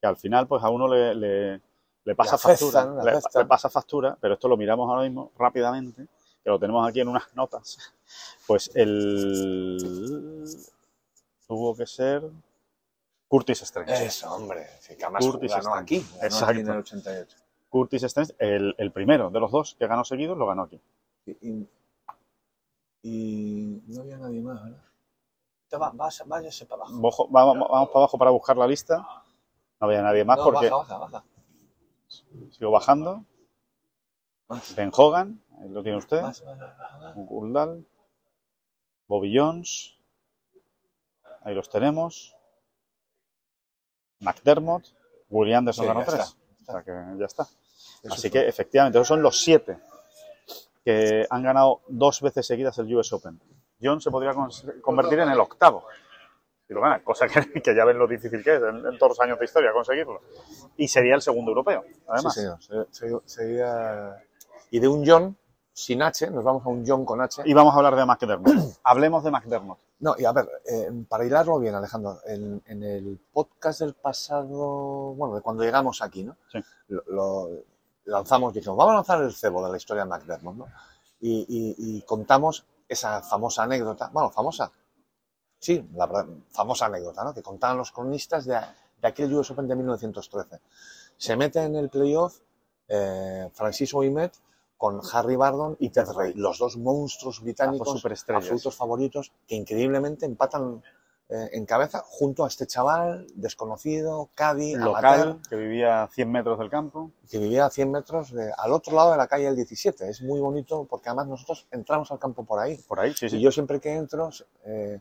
que al final pues a uno le, le, le pasa factura. le, pasa factura, pero esto lo miramos ahora mismo rápidamente, que lo tenemos aquí en unas notas. Pues el... Tuvo que ser Curtis Strange. Eso, hombre. Que además Curtis ganó Strange. aquí. Ganó Exacto. aquí en el 88. Curtis Strange, el, el primero de los dos que ganó seguidos, lo ganó aquí. Y, no había nadie más, ¿verdad? Te va, vas- váyase para abajo. Bojo- vamos, vamos para abajo para buscar la lista. No había nadie más No, porque baja, baja, baja. sigo bajando. Más, Ben Hogan, ahí lo tiene usted. más, más. Guldal, Bobby Jones, ahí los tenemos. McDermott, Willie Anderson Sí, ganó ya tres. está, O sea que ya está. Eso Así que efectivamente, esos son los siete que han ganado dos veces seguidas el US Open. John se podría convertir en el octavo. Si lo gana, cosa que, que ya ven lo difícil que es en, en todos los años de historia conseguirlo. Y sería el segundo europeo, además. Sí, señor. Se- se- sería- Y de un John sin H, nos vamos a un John con H. Y vamos a hablar de McDermott. Hablemos de McDermott. No, y a ver, eh, para hilarlo bien, Alejandro, en, en el podcast del pasado, bueno, de cuando llegamos aquí, ¿no? Sí. Lo, lo lanzamos, dijimos, vamos a lanzar el cebo de la historia de McDermott, ¿no? Y, y- y contamos esa famosa anécdota, bueno, famosa, sí, la verdad, famosa anécdota, ¿no? Que contaban los cronistas de, de aquel US Open de 1913. Se mete en el playoff eh, Francis Ouimet con Harry Bardon y Ted Ray, los dos monstruos británicos Las dos superestrellas. absolutos favoritos que increíblemente empatan eh, en cabeza junto a este chaval desconocido, Caddy, Local, amateur, que vivía a 100 metros del campo. que vivía a 100 metros de- al otro lado de la calle del 17. Es muy bonito porque además nosotros entramos al campo por ahí. Por ahí, sí, sí. Y yo siempre que entro, eh,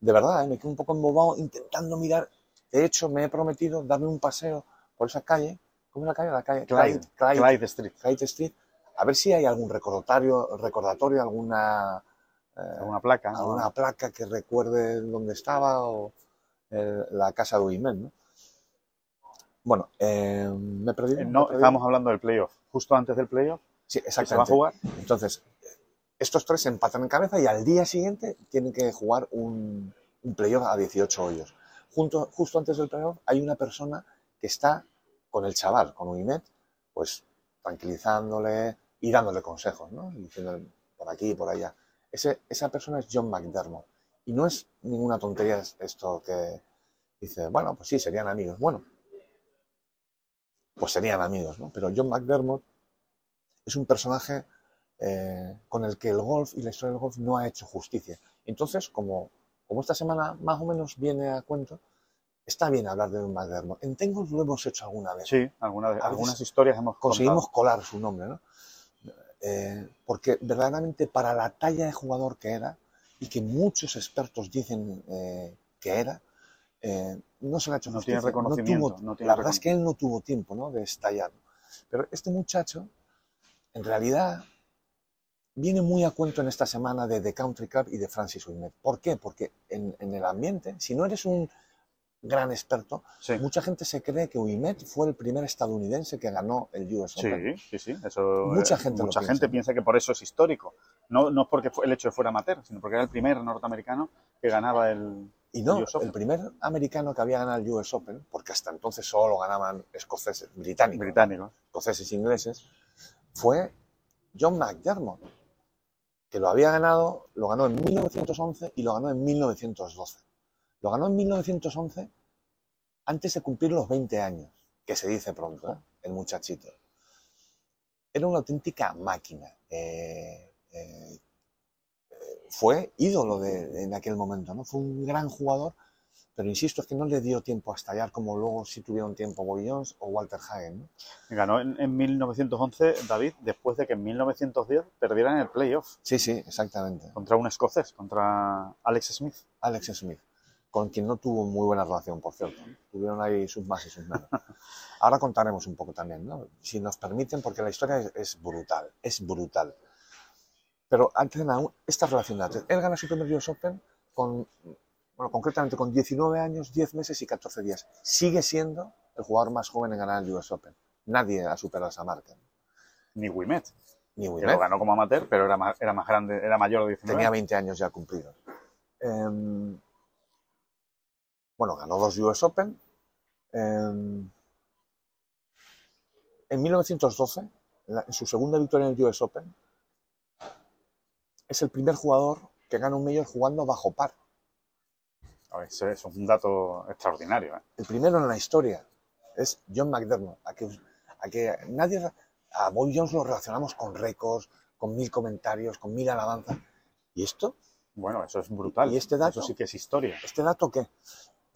de verdad, eh, me quedo un poco embobado intentando mirar. De hecho, me he prometido darme un paseo por esa calle. ¿Cómo es la calle? La calle Clyde, Clyde, Clyde Street. Clyde Street. A ver si hay algún recordatorio, recordatorio alguna, eh, Alguna placa. ¿no? alguna placa que recuerde dónde estaba o eh, la casa de Uimet, ¿no? Bueno, eh, me he perdido. Eh, me No, estábamos hablando del playoff. Justo antes del playoff, Sí, que se va a exactamente. jugar. Entonces, estos tres empatan en cabeza y al día siguiente tienen que jugar un, un playoff a 18 hoyos. Junto, justo antes del playoff hay una persona que está con el chaval, con Uimet, pues tranquilizándole y dándole consejos, ¿no? Y diciéndole por aquí y por allá. Ese, esa persona es John McDermott. Y no es ninguna tontería es- esto que dice, bueno, pues sí, serían amigos. Bueno, pues serían amigos, ¿no? Pero John McDermott es un personaje eh, con el que el golf y la historia del golf no ha hecho justicia. Entonces, como, como esta semana más o menos viene a cuento, está bien hablar de un McDermott. En Tengos lo hemos hecho alguna vez. Sí, alguna- veces algunas historias hemos Conseguimos contado. colar su nombre, ¿no? Eh, porque verdaderamente para la talla de jugador que era, y que muchos expertos dicen eh, que era, eh, no se le ha hecho No justicia. tiene reconocimiento, tuvo- no tiene la verdad es que él no tuvo tiempo ¿no? de estallar. Pero este muchacho, en realidad, viene muy a cuento en esta semana de The Country Club y de Francis Ouimet. ¿Por qué? Porque en, en el ambiente, si no eres un gran experto, Sí. mucha gente se cree que Ouimet fue el primer estadounidense que ganó el US Open. Sí, sí, sí. Eso, Mucha eh, gente mucha piensa. gente piensa que por eso es histórico. No, no es porque fue- el hecho de fuera amateur, sino porque era el primer norteamericano que ganaba el. Y no, el US Open. el primer americano que había ganado el US Open, porque hasta entonces solo ganaban escoceses, británicos, británico. escoceses e ingleses, fue John McDermott, que lo había ganado, lo ganó en 1911 y lo ganó en 1912. Lo ganó en 1911 antes de cumplir los 20 años, que se dice pronto, ¿eh? el muchachito. Era una auténtica máquina. eh, eh, fue ídolo de, en aquel momento, ¿no? Fue un gran jugador, pero insisto, es que no le dio tiempo a estallar como luego sí tuvieron tiempo Bobby Jones o Walter Hagen. ¿no? Ganó en, en 1911 David, después de que en 1910 perdieran el playoff Sí, sí, exactamente. contra un escocés, contra Alex Smith. Alex Smith, con quien no tuvo muy buena relación, por cierto. Tuvieron ahí sus más y sus menos. Ahora contaremos un poco también, ¿no? Si nos permiten, porque la historia es, es brutal, es brutal. Pero antes de nada, esta relación de Él gana su primer US Open con, bueno, concretamente con 19 años, 10 meses y 14 días. Sigue siendo el jugador más joven en ganar el US Open. Nadie ha superado esa marca. Ni Wimet, Ni Ouimet. lo ganó como amateur, pero era más, era más grande, era mayor de 19. Tenía 20 años ya cumplidos. Em, bueno, ganó dos US Open. En 1912, en, su segunda victoria en el US Open, es el primer jugador que gana un Major jugando bajo par. Eso es un dato extraordinario. ¿eh? El primero en la historia es John McDermott. A que, a que nadie. A Boy Jones lo relacionamos con récords, con mil comentarios, con mil alabanzas. ¿Y esto? Bueno, eso es brutal. ¿Y este dato? Eso sí que es historia. ¿Este dato qué?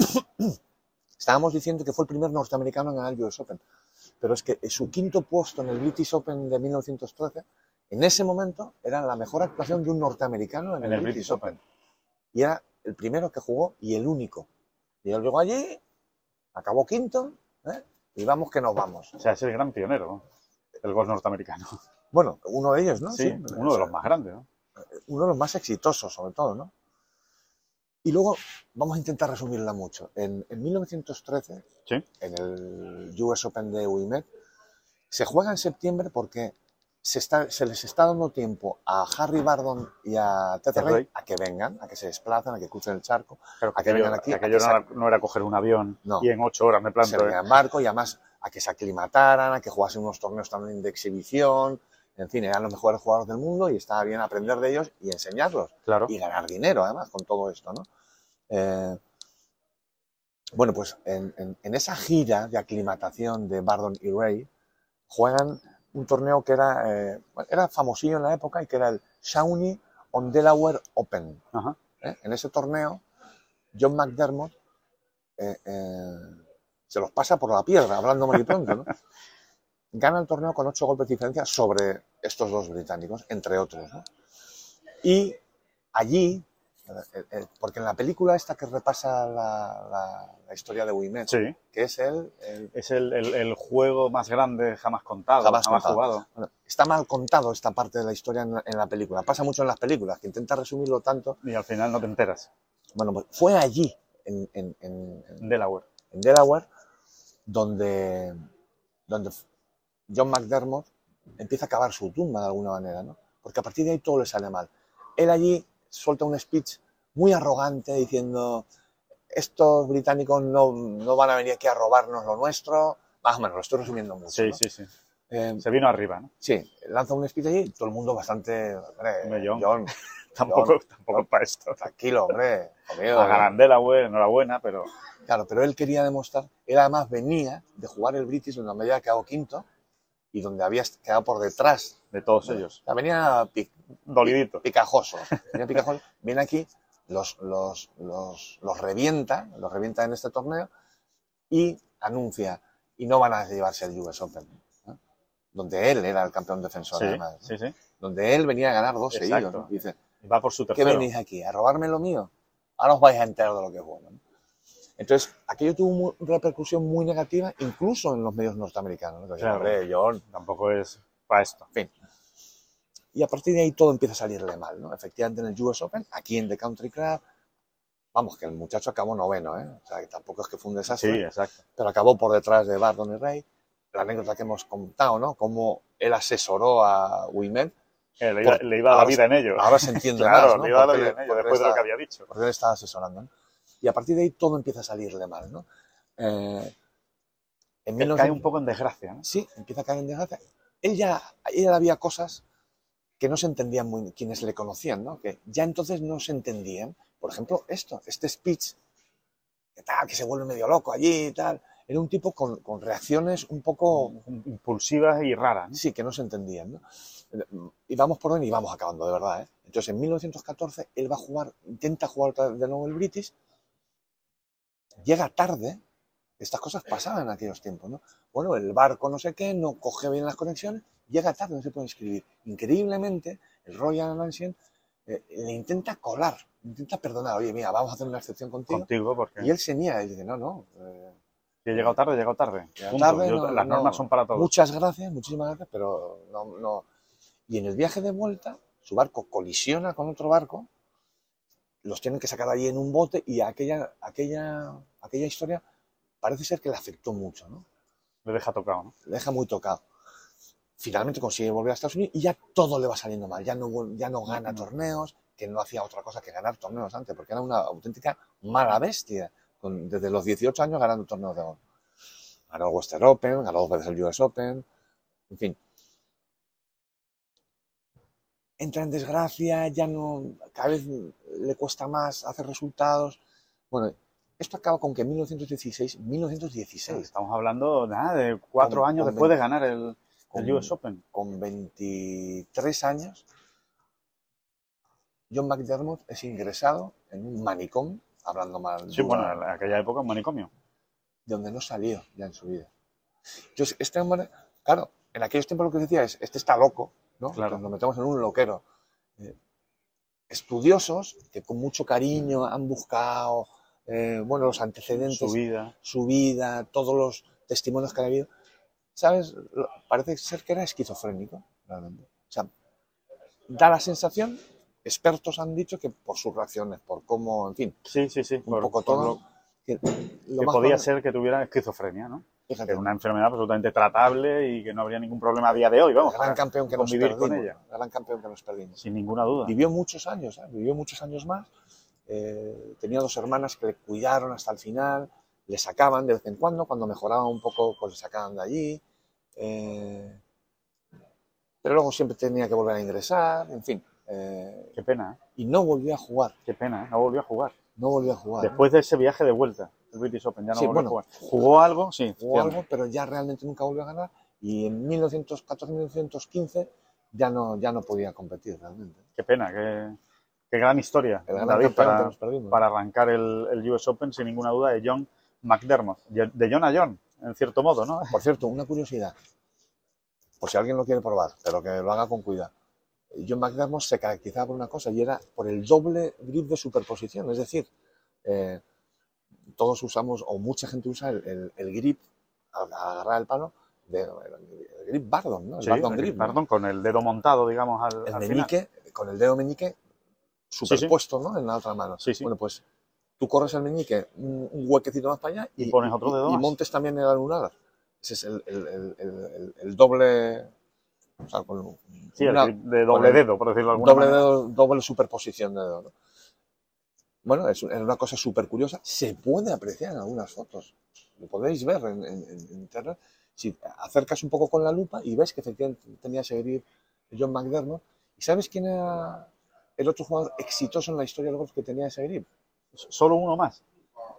Estábamos diciendo que fue el primer norteamericano en ganar el US Open, pero es que su quinto puesto en el British Open de 1913, en ese momento, era la mejor actuación de un norteamericano en, En el, el British British Open. Y era el primero que jugó y el único. Y él llegó allí, acabó quinto, ¿eh? y vamos que nos vamos. O sea, es el gran pionero, ¿no? el golf norteamericano. Bueno, uno de ellos, ¿no? Sí, uno de los más grandes. ¿no? uno de los más exitosos, sobre todo, ¿no? Y luego, vamos a intentar resumirla mucho. En, en 1913, Sí. en el US Open de Wimet, se juega en septiembre porque se, está, se les está dando tiempo a Harry Bardon y a Ted Ray a que vengan, a que se desplacen, a que crucen el charco, Claro, A que aquello, vengan aquí, a aquello que no, era, no era coger un avión No. y en ocho horas me se planto. ¿eh? vengan en barco y además a que se aclimataran, a que jugasen unos torneos también de exhibición. En fin, eran los mejores jugadores del mundo y estaba bien aprender de ellos y enseñarlos. Claro. y ganar dinero además con todo esto, ¿no? Eh, bueno, pues en, en- en esa gira de aclimatación de Bardon y Ray juegan un torneo que era, eh, era famosillo en la época y que era el Shawnee on Delaware Open. Ajá. ¿eh? En ese torneo, John McDermott eh, se los pasa por la piedra, hablando mal y pronto, ¿no? Gana el torneo con ocho golpes de diferencia sobre estos dos británicos, entre otros, ¿no? Y allí, porque en la película esta que repasa la, la- la historia de Wimet, Sí. que es el, el- Es el, el- el juego más grande jamás contado, Jamás jamás, contado. jugado. bueno, está mal contado esta parte de la historia en la, en la película. Pasa mucho en las películas, que intenta resumirlo tanto. Y al final no te enteras. Bueno, pues fue allí, en, en- en- en- Delaware. en Delaware, donde, donde John McDermott empieza a cavar su tumba de alguna manera, ¿no? Porque a partir de ahí todo le sale mal. Él allí suelta un speech muy arrogante diciendo, estos británicos no, no van a venir aquí a robarnos lo nuestro. Más o menos, lo estoy resumiendo mucho. Sí, ¿no? sí, sí. Eh, Se vino arriba, ¿no? sí, lanza un speech allí y todo el mundo bastante... Hombre, John. John, Tampoco, tampoco para esto. tranquilo, hombre. conmigo, A ganar Delaware, enhorabuena, pero Claro, pero él quería demostrar, él además venía de jugar el British donde había quedado quinto y donde había quedado por detrás. de todos ellos. Venía Dolidito. picajoso. Venía picajoso, viene aquí, los, los, los, los revienta, los revienta en este torneo y anuncia, y no van a llevarse el US Open. ¿no? donde él era el campeón defensor, Sí, además. ¿no? sí, sí. Donde él venía a ganar dos seguidos. Dice, va por su ¿qué tercero. venís aquí? ¿A robarme lo mío? Ahora os vais a enterar de lo que es bueno. Entonces, aquello tuvo mu- repercusión muy negativa, incluso en los medios norteamericanos. ¿no? Claro. "Hombre, John". Tampoco es para esto. Y a partir de ahí todo empieza a salirle mal. ¿no? Efectivamente, en el US Open, aquí en The Country Club, vamos, que el muchacho acabó noveno, ¿eh? O sea, que tampoco es que fue un desastre. Sí, exacto. pero acabó por detrás de Bardon y Rey. La anécdota que hemos contado, ¿no? Cómo él asesoró a Wimet. Eh, le, iba, Por- le iba a la ahora vida en ello. Ahora se entiende claro, más, ¿no? le iba a la vida en ello, después de lo que había dicho. Porque él estaba asesorando, ¿no? Y a partir de ahí todo empieza a salirle mal, ¿no? Eh, en Cae 1900 un poco en desgracia, ¿no? Sí, empieza a caer en desgracia. Él ya, él había cosas que no se entendían muy quienes le conocían, ¿no? Que ya entonces no se entendían. Por ejemplo, esto, este speech, que tal, que se vuelve medio loco allí y tal. Era un tipo con, con reacciones un poco Impulsivas y raras. ¿no? Sí, que no se entendían, ¿no? Y vamos por orden y vamos acabando, de verdad, ¿eh? Entonces, en 1914, él va a jugar, intenta jugar de nuevo el British, llega tarde, estas cosas pasaban en aquellos tiempos, ¿no? Bueno, el barco no sé qué, no coge bien las conexiones, llega tarde, no se puede inscribir. Increíblemente, el Royal Ancient eh, le intenta colar, intenta perdonar, oye, mira, vamos a hacer una excepción contigo. Contigo, porque Y él se niega y dice, no, no, eh, he llegado tarde, he llegado tarde. Punto. tarde, Yo- no, las no. normas son para todos. Muchas gracias, muchísimas gracias, pero no, no. Y en el viaje de vuelta, su barco colisiona con otro barco, los tienen que sacar allí en un bote y aquella, aquella, aquella historia parece ser que le afectó mucho, ¿no? Le deja tocado, ¿no? Le deja muy tocado. Finalmente consigue volver a Estados Unidos y ya todo le va saliendo mal, ya no, ya no gana No. torneos, que no hacía otra cosa que ganar torneos antes, porque era una auténtica mala bestia, con- desde los 18 años ganando torneos de golf. Ganó el Western Open, ganó dos veces el US Open, en fin. Entra en desgracia, ya no, cada vez le cuesta más hacer resultados. Bueno, esto acaba con que en 1916, 1916, Estamos hablando nada, de cuatro Con- años con después de ganar el, el US Open. con 23 años, John McDermott es ingresado en un manicomio, hablando mal, Sí, bueno, en aquella época un manicomio. de donde no salió ya en su vida. Entonces, este hombre, claro, en aquellos tiempos lo que decía es, este está loco, ¿no? Claro. Nos metemos en un loquero. Eh, estudiosos que con mucho cariño han buscado, eh, bueno, los antecedentes, Su vida. su vida, todos los testimonios que ha habido, ¿sabes? Parece ser que era esquizofrénico, realmente. O sea, da la sensación, expertos han dicho que por sus reacciones, por cómo, en fin, Sí, sí, sí. un por- poco todo, lo que, lo que podía ser que tuviera esquizofrenia, ¿no? Que fíjate, es una enfermedad absolutamente tratable y que no habría ningún problema a día de hoy, vamos, el gran para campeón que nos convivir con perdimos, ella. el gran campeón que nos perdimos. sin ninguna duda. Vivió muchos años, ¿eh? vivió muchos años más. Eh, tenía dos hermanas que le cuidaron hasta el final, le sacaban de vez en cuando, cuando mejoraba un poco, pues le sacaban de allí. Eh, pero luego siempre tenía que volver a ingresar, en fin. eh, Qué pena, y no volvió a jugar, Qué pena. No volvió a jugar. no volvió a jugar. Después de ese viaje de vuelta, el British Open, ya no Sí, volvió bueno, a jugar. ¿Jugó algo? Sí. Jugó algo, pero ya realmente nunca volvió a ganar. Y en 1914-1915 ya no, ya no podía competir realmente. Qué pena, qué, qué gran historia, El gran David, para, para arrancar el, el US Open, sin ninguna duda, de John McDermott. De John a John, en cierto modo, ¿no? Por cierto, una curiosidad, por si alguien lo quiere probar, pero que lo haga con cuidado. John McDermott se caracterizaba por una cosa y era por el doble grip de superposición, es decir, eh, todos usamos, o mucha gente usa el, el- el grip agarrar el palo, de, el grip Bardon, ¿no? El Sí, Bardon el- grip, con el dedo montado, digamos, al, el al final. meñique, con el dedo meñique superpuesto ¿no? en la otra mano. Sí, sí. Bueno, pues tú corres el meñique un, un huequecito más para allá Y pones otro dedo y montes también el anular. Ese es el, doble. O sea, con Sí, una- de doble con el dedo, por decirlo de alguna doble, manera. dedo- doble superposición de dedo. ¿no? Bueno, es, es una cosa súper curiosa. Se puede apreciar en algunas fotos. Lo podéis ver en, en- en internet. Si acercas un poco con la lupa y ves que efectivamente tenía ese grip John McDermott. ¿Y sabes quién era el otro jugador exitoso en la historia del golf que tenía ese grip? Solo uno más,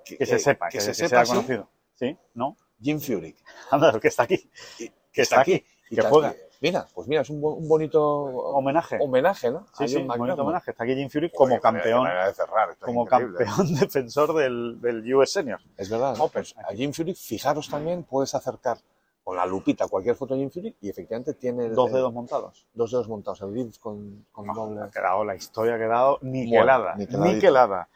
que se eh, sepa, que, se que sepa, sea conocido. ¿Sí? ¿No? Jim Furyk. Anda, que está aquí. Y- Que está aquí, y que juega. Mira, pues mira, es un, un bonito Homenaje. homenaje, ¿no? Sí, sí, un bonito homenaje. Está aquí Jim Furyk como campeón, de cerrar, como increíble. campeón defensor del, del US Senior. Es verdad. Pues a Jim Furyk, fijaros también, puedes acercar con la lupita cualquier foto de Jim Furyk y efectivamente tiene el- Dos dedos montados. dos dedos montados, el con, con doble. Ha quedado, la historia ha quedado niquelada. Bueno, niquelada.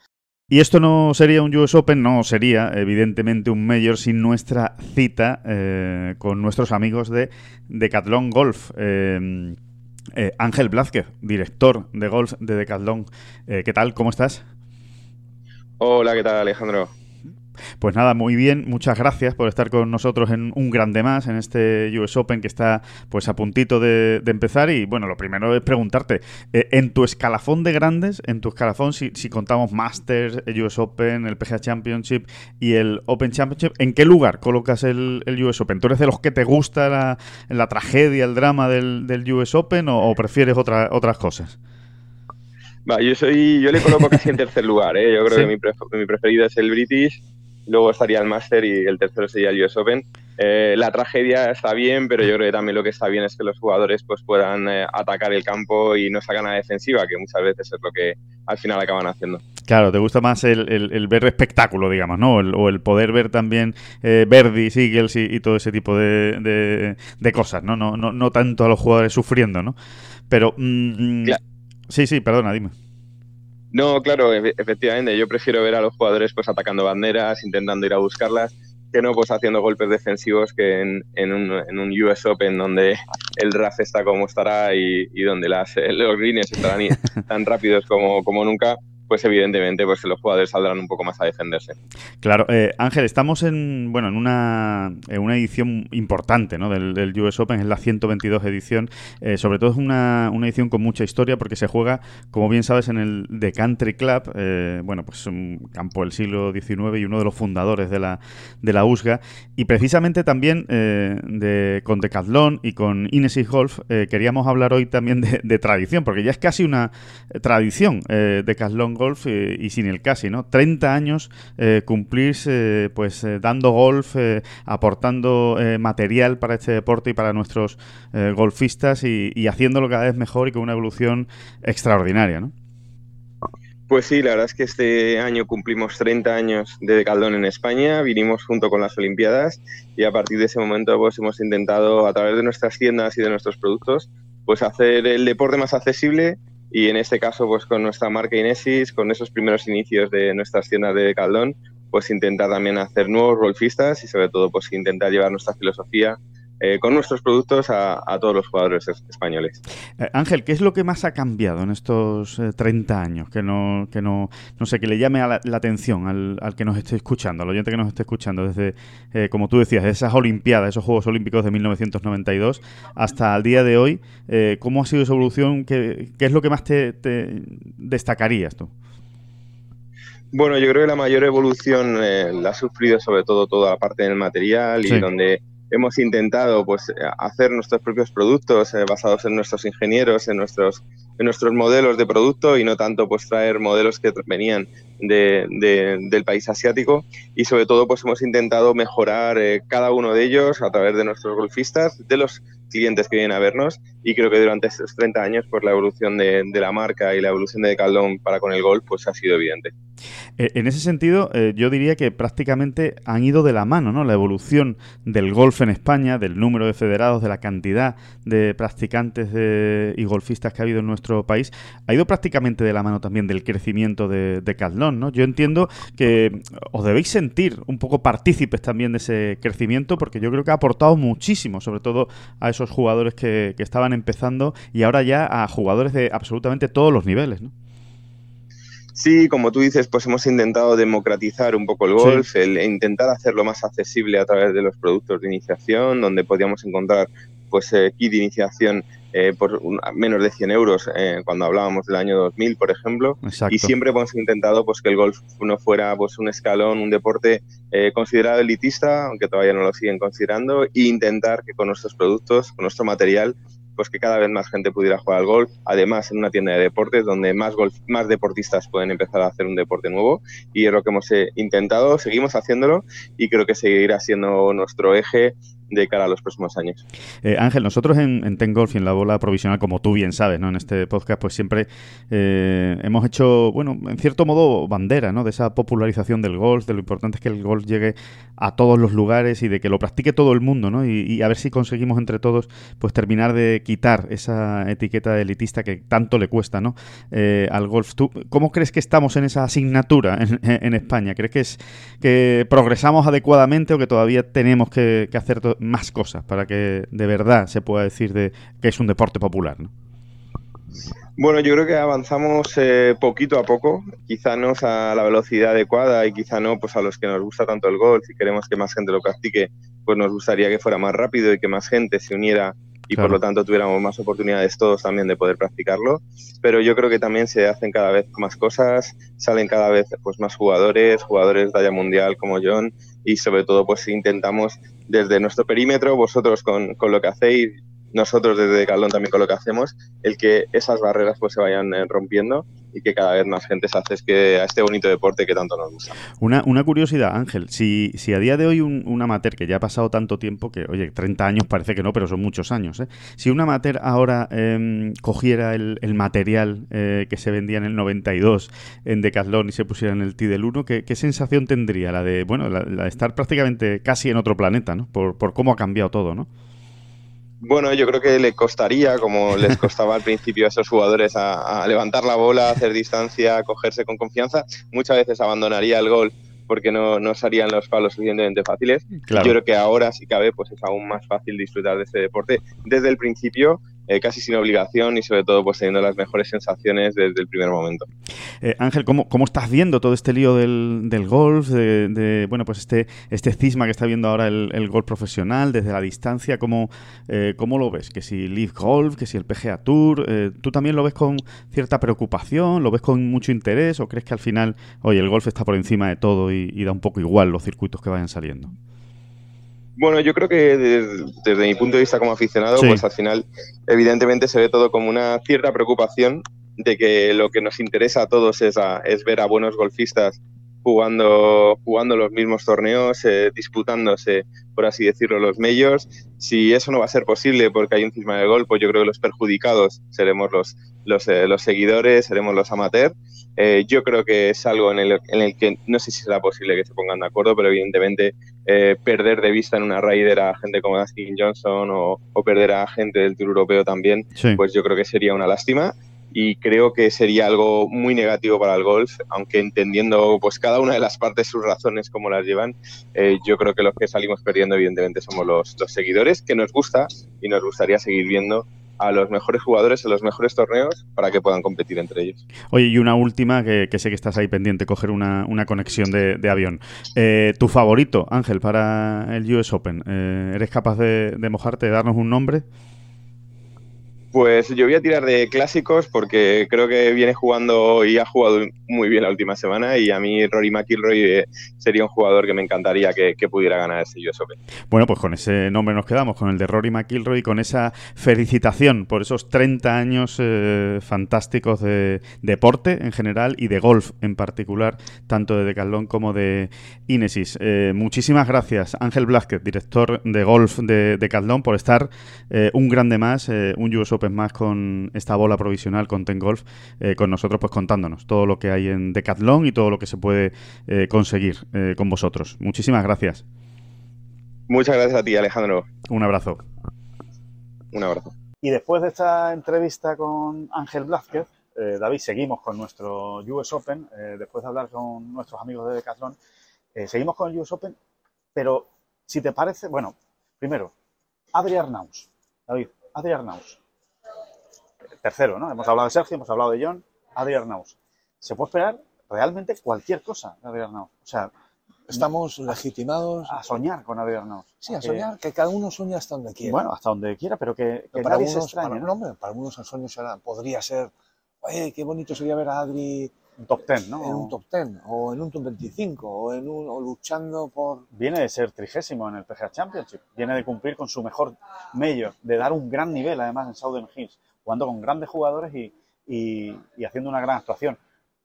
Y esto no sería un US Open, no sería evidentemente un Major sin nuestra cita eh, con nuestros amigos de Decathlon Golf. Eh, eh, Ángel Blázquez, director de golf de Decathlon. ¿Qué tal? ¿Cómo estás? Hola, ¿qué tal Alejandro? Pues nada, muy bien, muchas gracias por estar con nosotros en un grande más, en este US Open que está pues a puntito de, de empezar. Y bueno, lo primero es preguntarte, eh, en tu escalafón de grandes, en tu escalafón, si, si contamos Masters, el US Open, el PGA Championship y el Open Championship, ¿en qué lugar colocas el, el US Open? ¿Tú eres de los que te gusta la, la tragedia, el drama del, del US Open o, o prefieres otra- otras cosas? Va, yo soy, yo le coloco casi en tercer lugar, ¿eh? Yo creo Sí. que mi, pref- mi preferido es el British, luego estaría el Master y el tercero sería el US Open. Eh, la tragedia está bien, pero yo creo que también lo que está bien es que los jugadores pues puedan eh, atacar el campo y no sacan a la defensiva, que muchas veces es lo que al final acaban haciendo. Claro, te gusta más el, el- el ver espectáculo, digamos, ¿no? El- o el poder ver también eh, Verdi, Eagles y, y todo ese tipo de, de- de cosas, ¿no? No, no, no tanto a los jugadores sufriendo, ¿no? Pero... mm, mm, sí, sí, perdona, dime. No, claro, efe- efectivamente, yo prefiero ver a los jugadores pues atacando banderas, intentando ir a buscarlas, que no pues haciendo golpes defensivos que en, en un, en un US Open donde el RAF está como estará y, y donde las, eh, los greens estarán tan rápidos como, como nunca, pues evidentemente pues los jugadores saldrán un poco más a defenderse. Claro, eh, Ángel, estamos en bueno en una, en una edición importante ¿no? del, del US Open, es la 122 edición. Eh, sobre todo es una, una edición con mucha historia porque se juega, como bien sabes, en el The Country Club, eh, bueno, pues un campo del siglo XIX y uno de los fundadores de la, de la USGA. Y precisamente también eh, de, con Decathlon y con Inesis Golf eh, queríamos hablar hoy también de, de tradición, porque ya es casi una tradición eh, Decathlon Golf eh, y sin el casi, ¿no? 30 años eh, cumplirse pues eh, dando golf, eh, aportando eh, material para este deporte y para nuestros eh, golfistas y, y haciéndolo cada vez mejor y con una evolución extraordinaria, ¿no? Pues sí, la verdad es que este año cumplimos 30 años de Decathlon en España, vinimos junto con las Olimpiadas y a partir de ese momento pues hemos intentado a través de nuestras tiendas y de nuestros productos pues hacer el deporte más accesible y en este caso pues con nuestra marca Inesis, con esos primeros inicios de nuestras tiendas de Decathlon, pues intentar también hacer nuevos golfistas y sobre todo pues intentar llevar nuestra filosofía eh, con nuestros productos a, a todos los jugadores es- españoles. Eh, Ángel, ¿qué es lo que más ha cambiado en estos eh, 30 años? Que no, que no, no sé, que le llame a la, la atención al, al que nos esté escuchando, al oyente que nos esté escuchando, desde, eh, como tú decías, de esas Olimpiadas, esos Juegos Olímpicos de 1992 hasta el día de hoy. eh, ¿Cómo ha sido esa evolución? ¿Qué, qué es lo que más te, te destacarías tú? Bueno, yo creo que la mayor evolución eh, la ha sufrido sobre todo toda la parte del material y donde hemos intentado pues eh, hacer nuestros propios productos eh, basados en nuestros ingenieros, en nuestros en nuestros modelos de producto y no tanto pues traer modelos que venían de, de- del país asiático. Y sobre todo pues hemos intentado mejorar eh, cada uno de ellos a través de nuestros golfistas, de los clientes que vienen a vernos y creo que durante estos 30 años pues la evolución de, de la marca y la evolución de Decathlon para con el golf pues ha sido evidente. Eh, en ese sentido, eh, yo diría que prácticamente han ido de la mano, ¿no? La evolución del golf en España, del número de federados, de la cantidad de practicantes de- y golfistas que ha habido en nuestro país, ha ido prácticamente de la mano también del crecimiento de, de Decathlon, ¿no? Yo entiendo que os debéis sentir un poco partícipes también de ese crecimiento, porque yo creo que ha aportado muchísimo, sobre todo a esos jugadores que, que estaban empezando y ahora ya a jugadores de absolutamente todos los niveles, ¿no? Sí, como tú dices, pues hemos intentado democratizar un poco el golf, el intentar hacerlo más accesible a través de los productos de iniciación, donde podíamos encontrar pues eh, kit de iniciación eh, por un- menos de 100 euros eh, cuando hablábamos del año 2000, por ejemplo. Exacto. Y siempre hemos intentado pues que el golf no fuera pues un escalón, un deporte eh, considerado elitista, aunque todavía no lo siguen considerando, e intentar que con nuestros productos, con nuestro material, pues que cada vez más gente pudiera jugar al golf, además en una tienda de deportes donde más golf, más deportistas pueden empezar a hacer un deporte nuevo y es lo que hemos eh, intentado, seguimos haciéndolo y creo que seguirá siendo nuestro eje de cara a los próximos años. Eh, Ángel, nosotros en, en Ten Golf y en la bola provisional, como tú bien sabes, ¿no? En este podcast, pues siempre eh, hemos hecho, bueno, en cierto modo, bandera, ¿no? De esa popularización del golf, de lo importante es que el golf llegue a todos los lugares y de que lo practique todo el mundo, ¿no? Y, a ver si conseguimos entre todos, pues terminar de quitar esa etiqueta elitista que tanto le cuesta, ¿no? Eh, al golf. ¿Tú cómo crees que estamos en esa asignatura en, en España? ¿Crees que es que progresamos adecuadamente o que todavía tenemos que, que hacer más cosas para que de verdad se pueda decir de que es un deporte popular, ¿no? Bueno, yo creo que avanzamos eh, poquito a poco, quizá no a la velocidad adecuada y quizá no pues a los que nos gusta tanto el golf y queremos que más gente lo practique, pues nos gustaría que fuera más rápido y que más gente se uniera y claro. por lo tanto tuviéramos más oportunidades todos también de poder practicarlo. Pero yo creo que también se hacen cada vez más cosas, salen cada vez pues más jugadores, jugadores de talla mundial como John y sobre todo pues intentamos desde nuestro perímetro, vosotros con, con lo que hacéis, nosotros desde Calón también con lo que hacemos, el que esas barreras pues se vayan eh, rompiendo y que cada vez más gente se hace que a este bonito deporte que tanto nos gusta. Una, curiosidad, Ángel, si, si a día de hoy un, amateur que ya ha pasado tanto tiempo, que oye, 30 años parece que no, pero son muchos años, ¿eh? si un amateur ahora eh, cogiera el, material eh, que se vendía en el 92 en Decathlon y se pusiera en el T del 1, ¿qué, ¿qué, sensación tendría? La de, bueno, la, la de estar prácticamente casi en otro planeta, ¿no? Por, por cómo ha cambiado todo, ¿no? Bueno, yo creo que le costaría, como les costaba al principio a esos jugadores, a, a, levantar la bola, hacer distancia, a cogerse con confianza. Muchas veces abandonaría el gol porque no, no serían los palos suficientemente fáciles. Claro. Yo creo que ahora, si cabe, pues es aún más fácil disfrutar de este deporte desde el principio eh, casi sin obligación y sobre todo pues teniendo las mejores sensaciones desde el primer momento. Eh, Ángel, ¿cómo, ¿cómo, estás viendo todo este lío del, del golf, de, de, bueno pues este, este cisma que está viendo ahora el, el golf profesional desde la distancia? ¿Cómo, eh, ¿Cómo lo ves? Que si Live Golf, que si el PGA Tour, eh, ¿tú también lo ves con cierta preocupación? ¿Lo ves con mucho interés? ¿O crees que al final, oye, el golf está por encima de todo y da un poco igual los circuitos que vayan saliendo? Bueno, yo creo que desde, desde, mi punto de vista como aficionado, sí. pues al final evidentemente se ve todo como una cierta preocupación de que lo que nos interesa a todos es, a, es ver a buenos golfistas jugando, jugando los mismos torneos, eh, disputándose, por así decirlo, los majors. Si eso no va a ser posible porque hay un cisma de gol, pues yo creo que los perjudicados seremos los, los, eh, los seguidores, seremos los amateurs. Eh, yo creo que es algo en el, en el, que no sé si será posible que se pongan de acuerdo, pero evidentemente eh, perder de vista en una Raider a gente como Dustin Johnson o, o, perder a gente del Tour Europeo también, sí. pues yo creo que sería una lástima y creo que sería algo muy negativo para el golf, aunque entendiendo pues cada una de las partes sus razones como las llevan, eh, yo creo que los que salimos perdiendo evidentemente somos los, los seguidores, que nos gusta y nos gustaría seguir viendo a los mejores jugadores en los mejores torneos para que puedan competir entre ellos. Oye, y una última que, sé que estás ahí pendiente, coger una, una conexión de, de avión. Eh, ¿Tu favorito, Ángel, para el US Open? Eh, ¿Eres capaz de, de mojarte, de darnos un nombre? Pues yo voy a tirar de clásicos porque creo que viene jugando y ha jugado muy bien la última semana y a mí Rory McIlroy eh, sería un jugador que me encantaría que, pudiera ganar ese US Open. Bueno, pues con ese nombre nos quedamos, con el de Rory McIlroy con esa felicitación por esos 30 años eh, fantásticos de deporte en general y de golf en particular, tanto de Decathlon como de Inesis. Eh, muchísimas gracias, Ángel Blázquez, director de golf de Decathlon, por estar eh, un grande más, un US Open más con esta bola provisional con Ten Golf, eh, con nosotros pues contándonos todo lo que hay en Decathlon y todo lo que se puede eh, conseguir eh, con vosotros. Muchísimas gracias. Muchas gracias a ti, Alejandro. Un abrazo. Un abrazo. Y después de esta entrevista con Ángel Blázquez, eh, David, seguimos con nuestro US Open, eh, después de hablar con nuestros amigos de Decathlon, eh, seguimos con el US Open, pero si te parece, bueno, primero, Adri Arnaus. David, Adri Arnaus tercero, ¿no? Hemos hablado de Sergio, hemos hablado de John, Adri Arnaus. Se puede esperar realmente cualquier cosa de Adri Arnaus. O sea, estamos legitimados a soñar con Adri Arnaus. Sí, a soñar, que cada uno sueña hasta donde quiera. Bueno, hasta donde quiera, pero que, que para nadie algunos, se extrañe. Para, ¿no? hombre, para algunos el sueño será, podría ser, oye, qué bonito sería ver a Adri un top ten, ¿no? En un top ten, o en un top 25, o, en un, o luchando por... Viene de ser trigésimo en el PGA Championship, viene de cumplir con su mejor mayor, de dar un gran nivel además en Southern Hills jugando con grandes jugadores y, y, y, haciendo una gran actuación.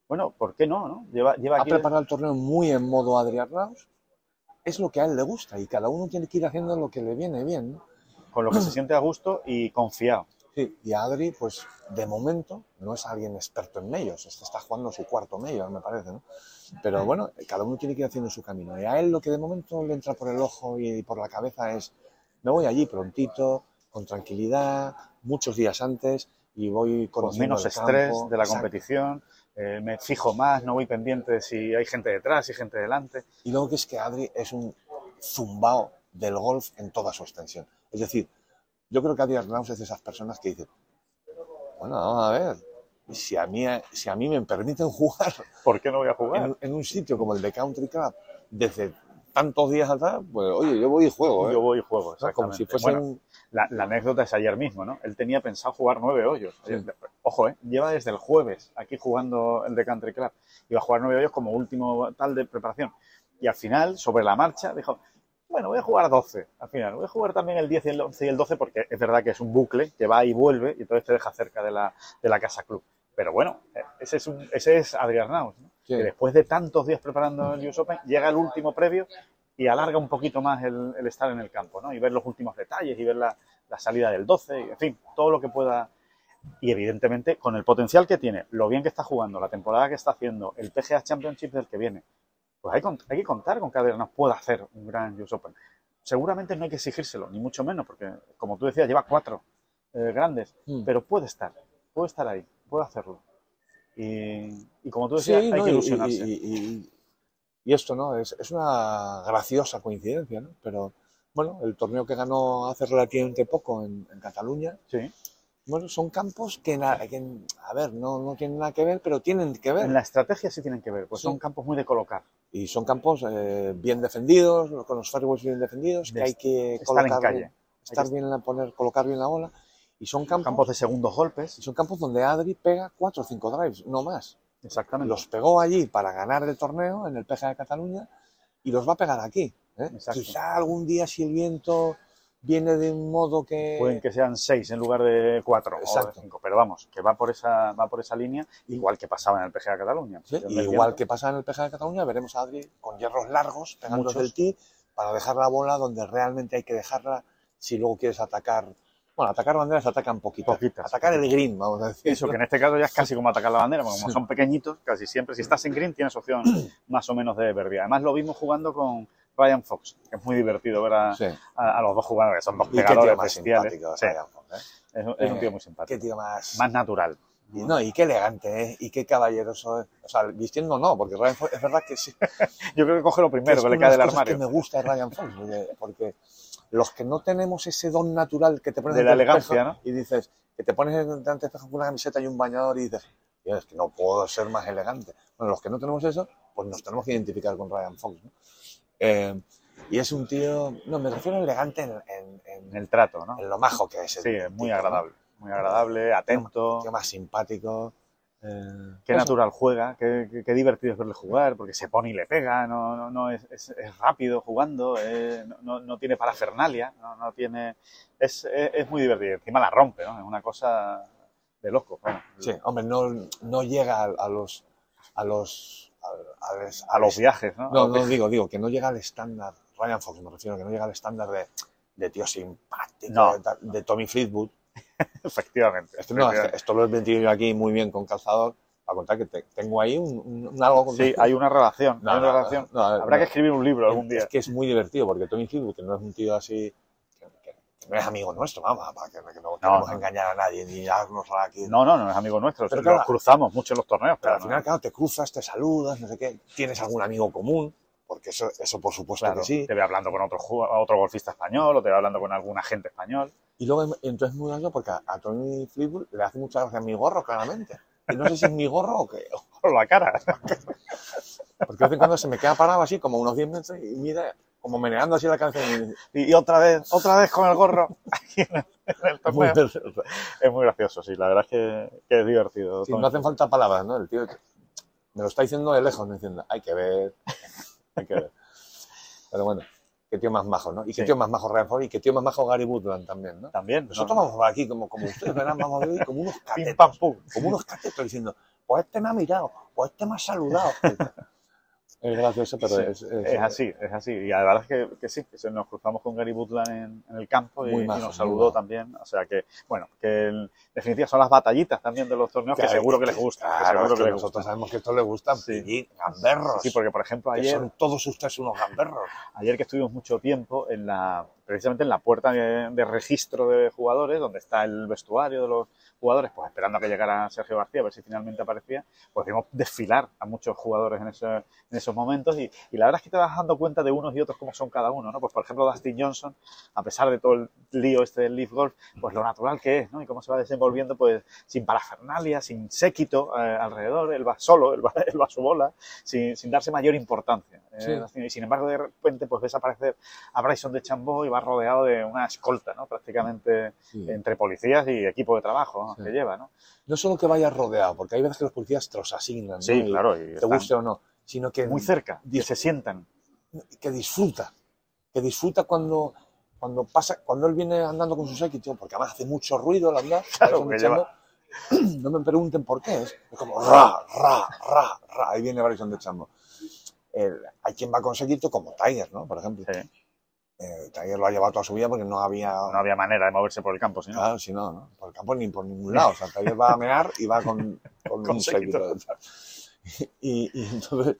Bueno, ¿por qué no? no? Lleva, lleva ¿Ha aquí preparado el torneo muy en modo Adrián Raus? es lo que a él le gusta y cada uno tiene que ir haciendo lo que le viene bien. ¿no? Con lo que se siente a gusto y confiado. Sí, y Adri, pues de momento no es alguien experto en medios, este está jugando su cuarto medio, me parece, ¿no? Pero bueno, cada uno tiene que ir haciendo su camino. Y a él lo que de momento le entra por el ojo y por la cabeza es, me voy allí prontito, con tranquilidad, muchos días antes, y voy Con conociendo menos estrés campo. de la Exacto. competición, eh, me fijo más, no voy pendiente de si hay gente detrás, si hay gente delante. Y luego que es que Adri es un zumbao del golf en toda su extensión. Es decir, yo creo que Adri Arnaus es de esas personas que dicen, bueno, vamos a ver, si a mí, si a mí me permiten jugar ¿Por qué no voy a jugar? en, en un sitio como el de Country Club desde tantos días atrás, pues oye, yo voy y juego, ¿eh? Yo voy y juego, sea, como exactamente. si fuese Bueno, un... la, la anécdota es ayer mismo, ¿no? Él tenía pensado jugar nueve hoyos. Sí. Ojo, ¿eh? Lleva desde el jueves aquí jugando el de Country Club. Iba a jugar nueve hoyos como último tal de preparación. Y al final, sobre la marcha, dijo, bueno, voy a jugar 12 al final. Voy a jugar también el 10 y el 11 y el 12 porque es verdad que es un bucle que va y vuelve y entonces te deja cerca de la, de la casa club. Pero bueno, eh, ese es, un, ese es Adrián Naus, ¿no? Sí. que después de tantos días preparando el US Open, llega el último previo y alarga un poquito más el, el estar en el campo, ¿no? Y ver los últimos detalles y ver la, la salida del 12, y, en fin, todo lo que pueda. Y evidentemente, con el potencial que tiene, lo bien que está jugando, la temporada que está haciendo, el PGA Championship del que viene, pues hay, hay que contar con que Adrián pueda hacer un gran US Open. Seguramente no hay que exigírselo, ni mucho menos, porque, como tú decías, lleva cuatro eh, grandes, Mm. pero puede estar, puede estar ahí, puede hacerlo. Y, y como tú decías, Sí, hay ¿no? que ilusionarse. Y, y- y- esto, ¿no? Es, es una graciosa coincidencia, ¿no? Pero, bueno, el torneo que ganó hace relativamente poco en, en Cataluña, Sí. bueno, son campos que, na- que, a ver, no, no tienen nada que ver, pero tienen que ver. En la estrategia sí tienen que ver, pues Sí. son campos muy de colocar. Y son campos eh, bien defendidos, con los fairways bien defendidos, que hay que estar en colocar calle. estar bien, la- poner, colocar bien la bola. Y son campos, Campos de segundos golpes. y son campos donde Adri pega cuatro o cinco drives, no más. Exactamente. Los pegó allí para ganar el torneo en el PGA de Cataluña y los va a pegar aquí. ¿eh? Quizá algún día si el viento viene de un modo que... Pueden que sean seis en lugar de cuatro o de cinco. Pero vamos, que va por esa, va por esa línea, igual que pasaba en el PGA Cataluña. Sí, y el igual que pasa en el PGA de Cataluña, veremos a Adri con hierros largos pegando del tee para dejar la bola donde realmente hay que dejarla si luego quieres atacar. Bueno, atacar banderas atacan poquitas. Poquitas. Atacar el green, vamos a decir. Eso, que en este caso ya es casi como atacar la bandera, porque como Sí. son pequeñitos, casi siempre, si estás en green tienes opción más o menos de verde. Además lo vimos jugando con Ryan Fox, que es muy divertido ver a, Sí. a- a los dos jugadores, son dos qué pegadores bestiales. Sí, Ryan Fox, ¿eh? es, es un Eh, tío muy Qué simpático. tío más... Más natural. Y, no, y qué elegante, ¿eh? Y qué caballeroso. ¿eh? O sea, vistiendo no, porque Ryan Fox es verdad que sí. Yo creo que coge lo primero es que le cae de del armario. que me gusta Ryan Fox, porque, porque los que no tenemos ese don natural que te pones De la elegancia, espejo ¿no? Y dices, que te pones delante del espejo con una camiseta y un bañador y dices, "Tío, es que no puedo ser más elegante. Bueno, los que no tenemos eso, pues nos tenemos que identificar con Ryan Fox, ¿no? Eh, y es un tío, no, me refiero a elegante en, en- en- En el trato, ¿no? en lo majo que es. el Sí, es muy agradable. Muy agradable, atento. Tío más simpático. Eh, Qué eso. natural juega, qué, qué- qué divertido es verle jugar, porque se pone y le pega, no, no, no es, es- es rápido jugando, eh, no, no- tiene parafernalia, no, no tiene. Es, muy divertido. Encima la rompe, ¿no? Es una cosa de loco. Bueno, Sí, hombre, no, llega a, a los a los a, a les- A los viajes, ¿no? No, no digo, digo que no llega al estándar Ryan Fox, me refiero que no llega al estándar de, de tío simpático, de, de Tommy Fleetwood. Efectivamente. Esto, no, lo he metido yo aquí muy bien con calzador para contar que te- tengo ahí un, un- un algo con Sí, hay una relación. No, hay una no, relación. no, no, Habrá no. que escribir un libro algún día. Es que es muy divertido porque Tommy Fleetwood, que no es un tío así, que, no es amigo nuestro, vamos, para que, que no queremos no. engañar a nadie ni darnos aquí. No, no, no es amigo nuestro. Pero claro, cruzamos mucho en los torneos. Pero Pero al final, claro, te cruzas, te saludas, no sé qué, tienes algún amigo común, porque eso, eso por supuesto Claro, que sí. te ve hablando con otro, otro golfista español o te ve hablando con algún agente español. Y luego, entonces es muy gracioso porque a, a Tony Fleetwood le hace mucha gracia mi gorro, claramente. Y no sé si es mi gorro o qué. Por la cara. Porque de vez en cuando se me queda parado así, como unos 10 metros, y mira, como meneando así la cabeza. y- otra vez, otra vez con el gorro. Aquí en el, en el Es muy, torneo. Es muy gracioso, sí. La verdad es que, que es divertido. sí, no hacen falta palabras, ¿no? El tío me lo está diciendo de lejos, me diciendo, hay que ver, hay que ver. Pero bueno, qué tío más majo, ¿no? Y qué Sí. tío más majo Ryan Ford y qué tío más majo Gary Woodland también, ¿no? También. Nosotros ¿no? vamos por aquí, como, como ustedes verán, vamos a ver como unos catetos. pam, pum. como unos catetos diciendo, pues este me ha mirado, pues este me ha saludado. Es gracioso, pero Sí, es, es- Es así, es así. Y la verdad es que, que sí, que nos cruzamos con Gary Butland en, en el campo y, y nos saludó también. O sea que, bueno, que en definitiva son las batallitas también de los torneos que seguro que les gusta. que seguro que les nosotros gusta. sabemos que esto le gusta. Sí. Pillín, gamberros. Sí, porque por ejemplo ayer, son todos ustedes unos gamberros. ayer que estuvimos mucho tiempo en la, precisamente en la puerta de, de registro de jugadores, donde está el vestuario de los jugadores, pues esperando a que llegara Sergio García, a ver si finalmente aparecía, pues vimos desfilar a muchos jugadores en, ese- en esos momentos y, y la verdad es que te vas dando cuenta de unos y otros cómo son cada uno, ¿no? Pues por ejemplo Dustin Johnson, a pesar de todo el lío este del Leaf Golf, pues lo natural que es, ¿no? Y cómo se va desenvolviendo, pues sin parafernalia, sin séquito eh, alrededor, él va solo, él va, él va a su bola, sin, sin darse mayor importancia. eh, Sí. Y sin embargo, de repente, pues ves aparecer a Bryson de Chambó y va rodeado de una escolta, ¿no? Prácticamente Sí. entre policías y equipo de trabajo ¿no? Sí. que lleva, ¿no? No solo que vayas rodeado, porque hay veces que los policías te los asignan. ¿no? Sí, Y claro, y Te guste o no. Sino que, muy cerca, que se sientan. que disfruta. Que disfruta cuando, cuando pasa, cuando él viene andando con su séquito, porque además hace mucho ruido al andar. Claro, que Chambo. No me pregunten por qué, es es como ra, ra, ra, ra. Ahí viene Bryson de Chambo. El- hay quien va con séquito como Tiger, ¿no? Por ejemplo. Sí. Eh, Tiger lo ha llevado toda su vida porque no había. No había manera de moverse por el campo, ¿sí? Claro, si no, ¿no? Por el campo ni por ningún lado. O sea, Tiger va a mear y va con, con, Con un séquito. séquito detrás. Y, y entonces.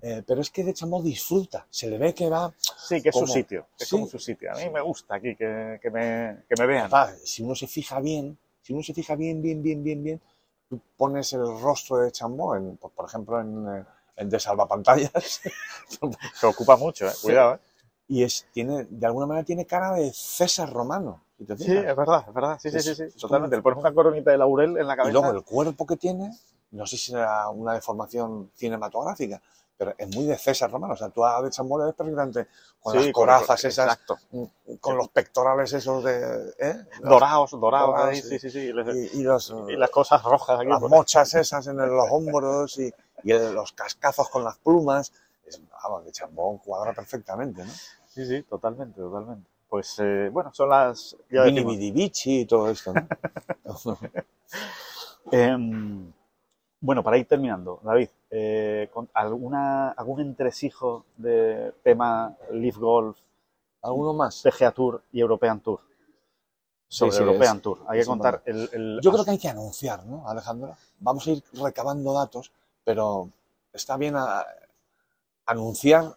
eh, pero es que de Chambo disfruta. Se le ve que va. Sí, que es su sitio, que es Sí. como su sitio. A mí me gusta aquí que, que me, que me vean. Si uno se fija bien, si uno se fija bien, bien, bien, bien, bien, tú pones el rostro de Chambó, en, por, por ejemplo, en, eh, en de salvapantallas, Se ocupa mucho, ¿eh? Cuidado, ¿eh? Y es, tiene, de alguna manera tiene cara de César Romano. te Sí, es verdad, es verdad. Sí, sí, Es- sí, sí, totalmente. Le pones una coronita de laurel en la y cabeza. luego el cuerpo que tiene, no sé si será una deformación cinematográfica, pero es muy de César Romano. O sea, tú a de Chambó le ves perfectamente con Sí, las corazas con- esas, Exacto. con los pectorales esos de... ¿eh? Dorados, dorados, Dorados, ahí, sí. sí, sí. Y, Y, y los, y las cosas rojas aquí. las mochas esas en los hombros y, y los cascazos con las plumas. Es, vamos, de chambón cuadra perfectamente, ¿no? Sí, sí, totalmente, totalmente. Pues eh, bueno, son las. ya Vici y todo esto, ¿no? Em, bueno, para ir terminando, David, eh, con alguna, ¿algún entresijo de tema Leaf Golf, ¿Alguno más? PGA Tour y European Tour? Sobre Sí, sí, European es- Tour. Hay que contar el, el- Yo creo que hay que anunciar, ¿no, Alejandra? Vamos a ir recabando datos, pero está bien a- anunciar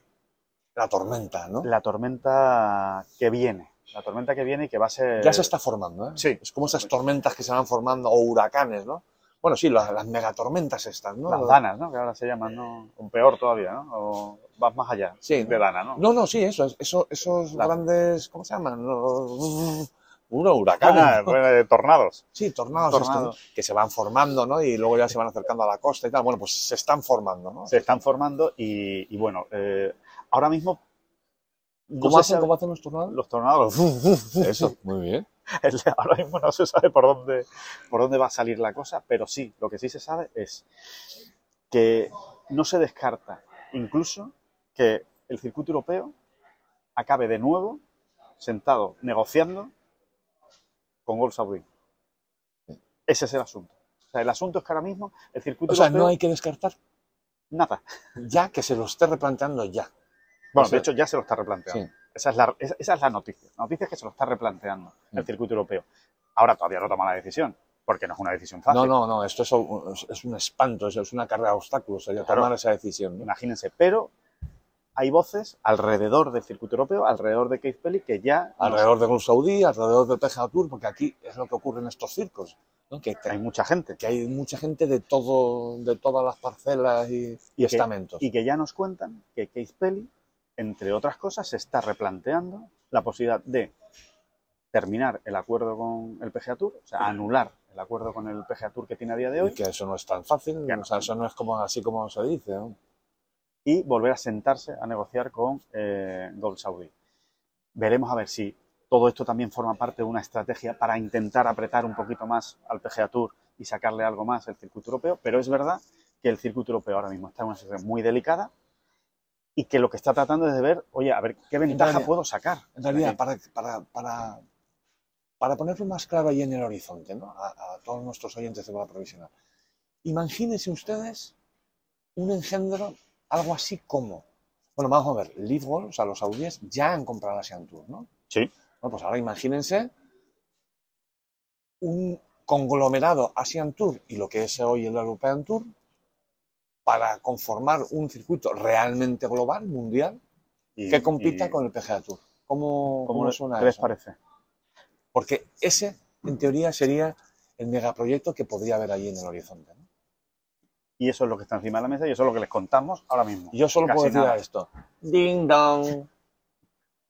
la tormenta, ¿no? la tormenta que viene. La tormenta que viene y que va a ser. Ya se está formando, ¿eh? Sí. Es como esas tormentas que se van formando, o huracanes, ¿no? Bueno, sí, las, las megatormentas estas, ¿no? Las danas, ¿no? Que ahora se llaman, ¿no? O peor todavía, ¿no? O vas más allá Sí. de dana, ¿no? No, no, sí, eso, es- eso, esos La- grandes, ¿cómo se llaman? Los- Unos huracanes. Ah, ¿no? bueno, de tornados. Sí, tornados, tornados. estos, que se van formando, ¿no? Y luego ya se van acercando a la costa y tal. Bueno, pues se están formando, ¿no? Se están formando y, y bueno, eh, ahora mismo. no ¿Cómo, hacen, sabe- ¿Cómo hacen los tornados? Los tornados. Eso, muy bien. Ahora mismo no se sabe por dónde, por dónde va a salir la cosa, pero sí, lo que sí se sabe es que no se descarta incluso que el circuito europeo acabe de nuevo sentado negociando con Gol. Ese es el asunto. O sea, el asunto es que ahora mismo el circuito O sea, europeo no hay que descartar nada. ya que se lo esté replanteando ya. Bueno, O sea, de hecho ya se lo está replanteando. Sí. Esa, es la, esa, esa es la noticia. La noticia es que se lo está replanteando el Mm. circuito europeo. Ahora todavía no toma la decisión, porque no es una decisión fácil. No, no, no, esto es, un- es un espanto, es una carrera de obstáculos, sería Claro. tomar esa decisión. ¿no? Imagínense, pero hay voces alrededor del circuito europeo, alrededor de Keith Pelly, que ya Alrededor de Golf Saudí, alrededor del PGA Tour, porque aquí es lo que ocurre en estos circos, ¿no? que, que- hay mucha gente que hay mucha gente de todo, de todas las parcelas y, y Y que- estamentos. y que ya nos cuentan que Keith Pelly, entre otras cosas, se está replanteando la posibilidad de terminar el acuerdo con el PGA Tour, o sea, anular el acuerdo con el PGA Tour que tiene a día de Y hoy que eso no es tan fácil, Que no. o sea, eso no es como así como se dice. ¿no? y volver a sentarse a negociar con eh, Gold Saudi. Veremos a ver si todo esto también forma parte de una estrategia para intentar apretar un poquito más al PGA Tour y sacarle algo más al circuito europeo, pero es verdad que el circuito europeo ahora mismo está en una situación muy delicada y que lo que está tratando es de ver, oye, a ver qué ventaja realidad- puedo sacar. En realidad, para, para, para, para ponerlo más claro ahí en el horizonte, ¿no? a, a todos nuestros oyentes de bola provisional, imagínense ustedes un engendro algo así como, bueno, vamos a ver, Golf, o sea, los saudíes ya han comprado la Asian Tour, ¿no? Sí. Bueno, pues ahora imagínense un conglomerado Asian Tour y lo que es hoy el European Tour para conformar un circuito realmente global, mundial, Y- que compita y- con el PGA Tour. ¿Cómo, ¿Cómo cómo suena qué les eso? parece? Porque ese, en teoría, sería el megaproyecto que podría haber allí en el horizonte. ¿no? Y eso es lo que está encima de la mesa y eso es lo que les contamos ahora mismo. Yo solo Casi puedo decir nada. a esto. Ding dong.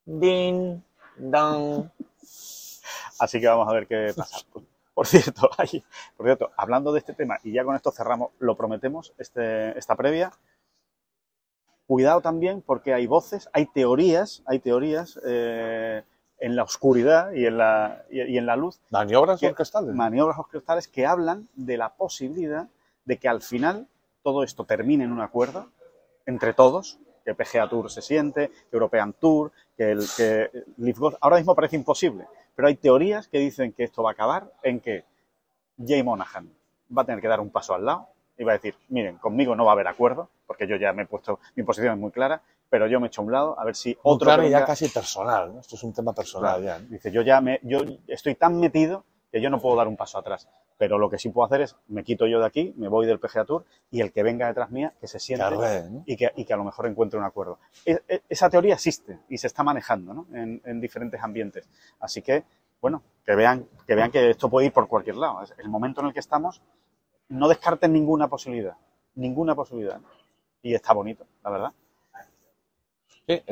Ding dong. Así que vamos a ver qué pasa. Por cierto, ay, por cierto, hablando de este tema, y ya con esto cerramos, lo prometemos, este, esta previa. Cuidado también porque hay voces, hay teorías, hay teorías eh, en la oscuridad y en la, y, y en la luz, Maniobras ¿Qué? orquestales. maniobras orquestales que hablan de la posibilidad de que al final todo esto termine en un acuerdo entre todos, que PGA Tour se siente, que European Tour, que el que Leaf Golf. Ahora mismo parece imposible, pero hay teorías que dicen que esto va a acabar en que Jay Monahan va a tener que dar un paso al lado y va a decir, miren, conmigo no va a haber acuerdo, porque yo ya me he puesto, mi posición es muy clara, pero yo me echo a un lado a ver si Muy otro claro ya casi personal. ¿no? Esto es un tema personal ya. ¿no? Dice, yo ya me, yo estoy tan metido que yo no puedo dar un paso atrás. Pero lo que sí puedo hacer es, me quito yo de aquí, me voy del PGA Tour y el que venga detrás mía, que se siente ¿no? y que, y que a lo mejor encuentre un acuerdo. E- e- esa teoría existe y se está manejando ¿no? en, en diferentes ambientes. Así que, bueno, que vean, que vean que esto puede ir por cualquier lado. Es el momento en el que estamos, no descarten ninguna posibilidad. Ninguna posibilidad. Y está bonito, la verdad. Sí,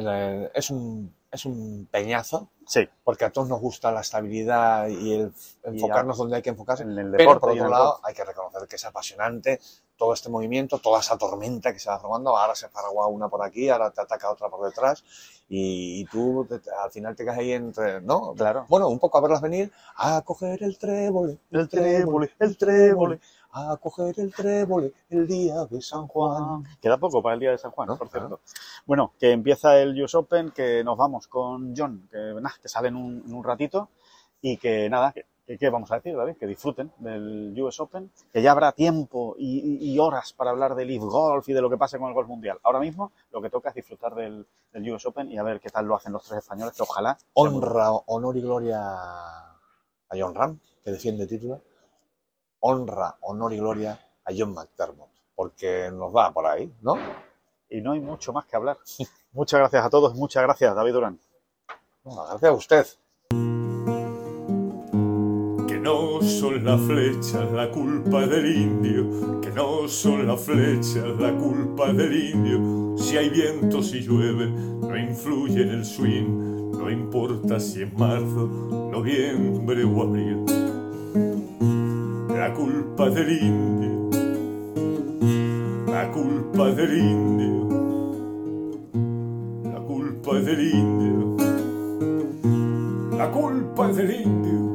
es, un, es un peñazo, Sí, porque a todos nos gusta la estabilidad y el enfocarnos donde hay que enfocarse. en el Pero deporte por y en otro el lado, hay que reconocer que es apasionante todo este movimiento, toda esa tormenta que se va formando. Ahora se paragua una por aquí, ahora te ataca otra por detrás. Y, y tú te- al final te quedas ahí entre. ¿No? Claro. Bueno, un poco a verlas venir. A coger el trébole, El trébole, el trébole. A coger el trébole el día de San Juan. Queda poco para el día de San Juan, ¿No? por cierto. Bueno, que empieza el US Open, que nos vamos con John, que, nada, que sale en un, en un ratito y que nada, que, que- ¿qué vamos a decir, David? Que disfruten del US Open, que ya habrá tiempo y, y- y horas para hablar del Leaf Golf y de lo que pase con el Golf Mundial. Ahora mismo lo que toca es disfrutar del, del US Open y a ver qué tal lo hacen los tres españoles, que ojalá... Honra, honor y gloria a John Ram, que defiende el título. Honra, honor y gloria a John McDermott, porque nos va por ahí, ¿no? Y no hay mucho más que hablar. Muchas gracias a todos, muchas gracias, David Durán. Bueno, gracias a usted. Que no son las flechas la culpa del indio, que no son las flechas la culpa del indio. Si hay viento, si llueve, no influye en el swing, no importa si es marzo, noviembre o abril. La culpa del indio, la culpa del indio, la culpa del indio, la culpa del indio.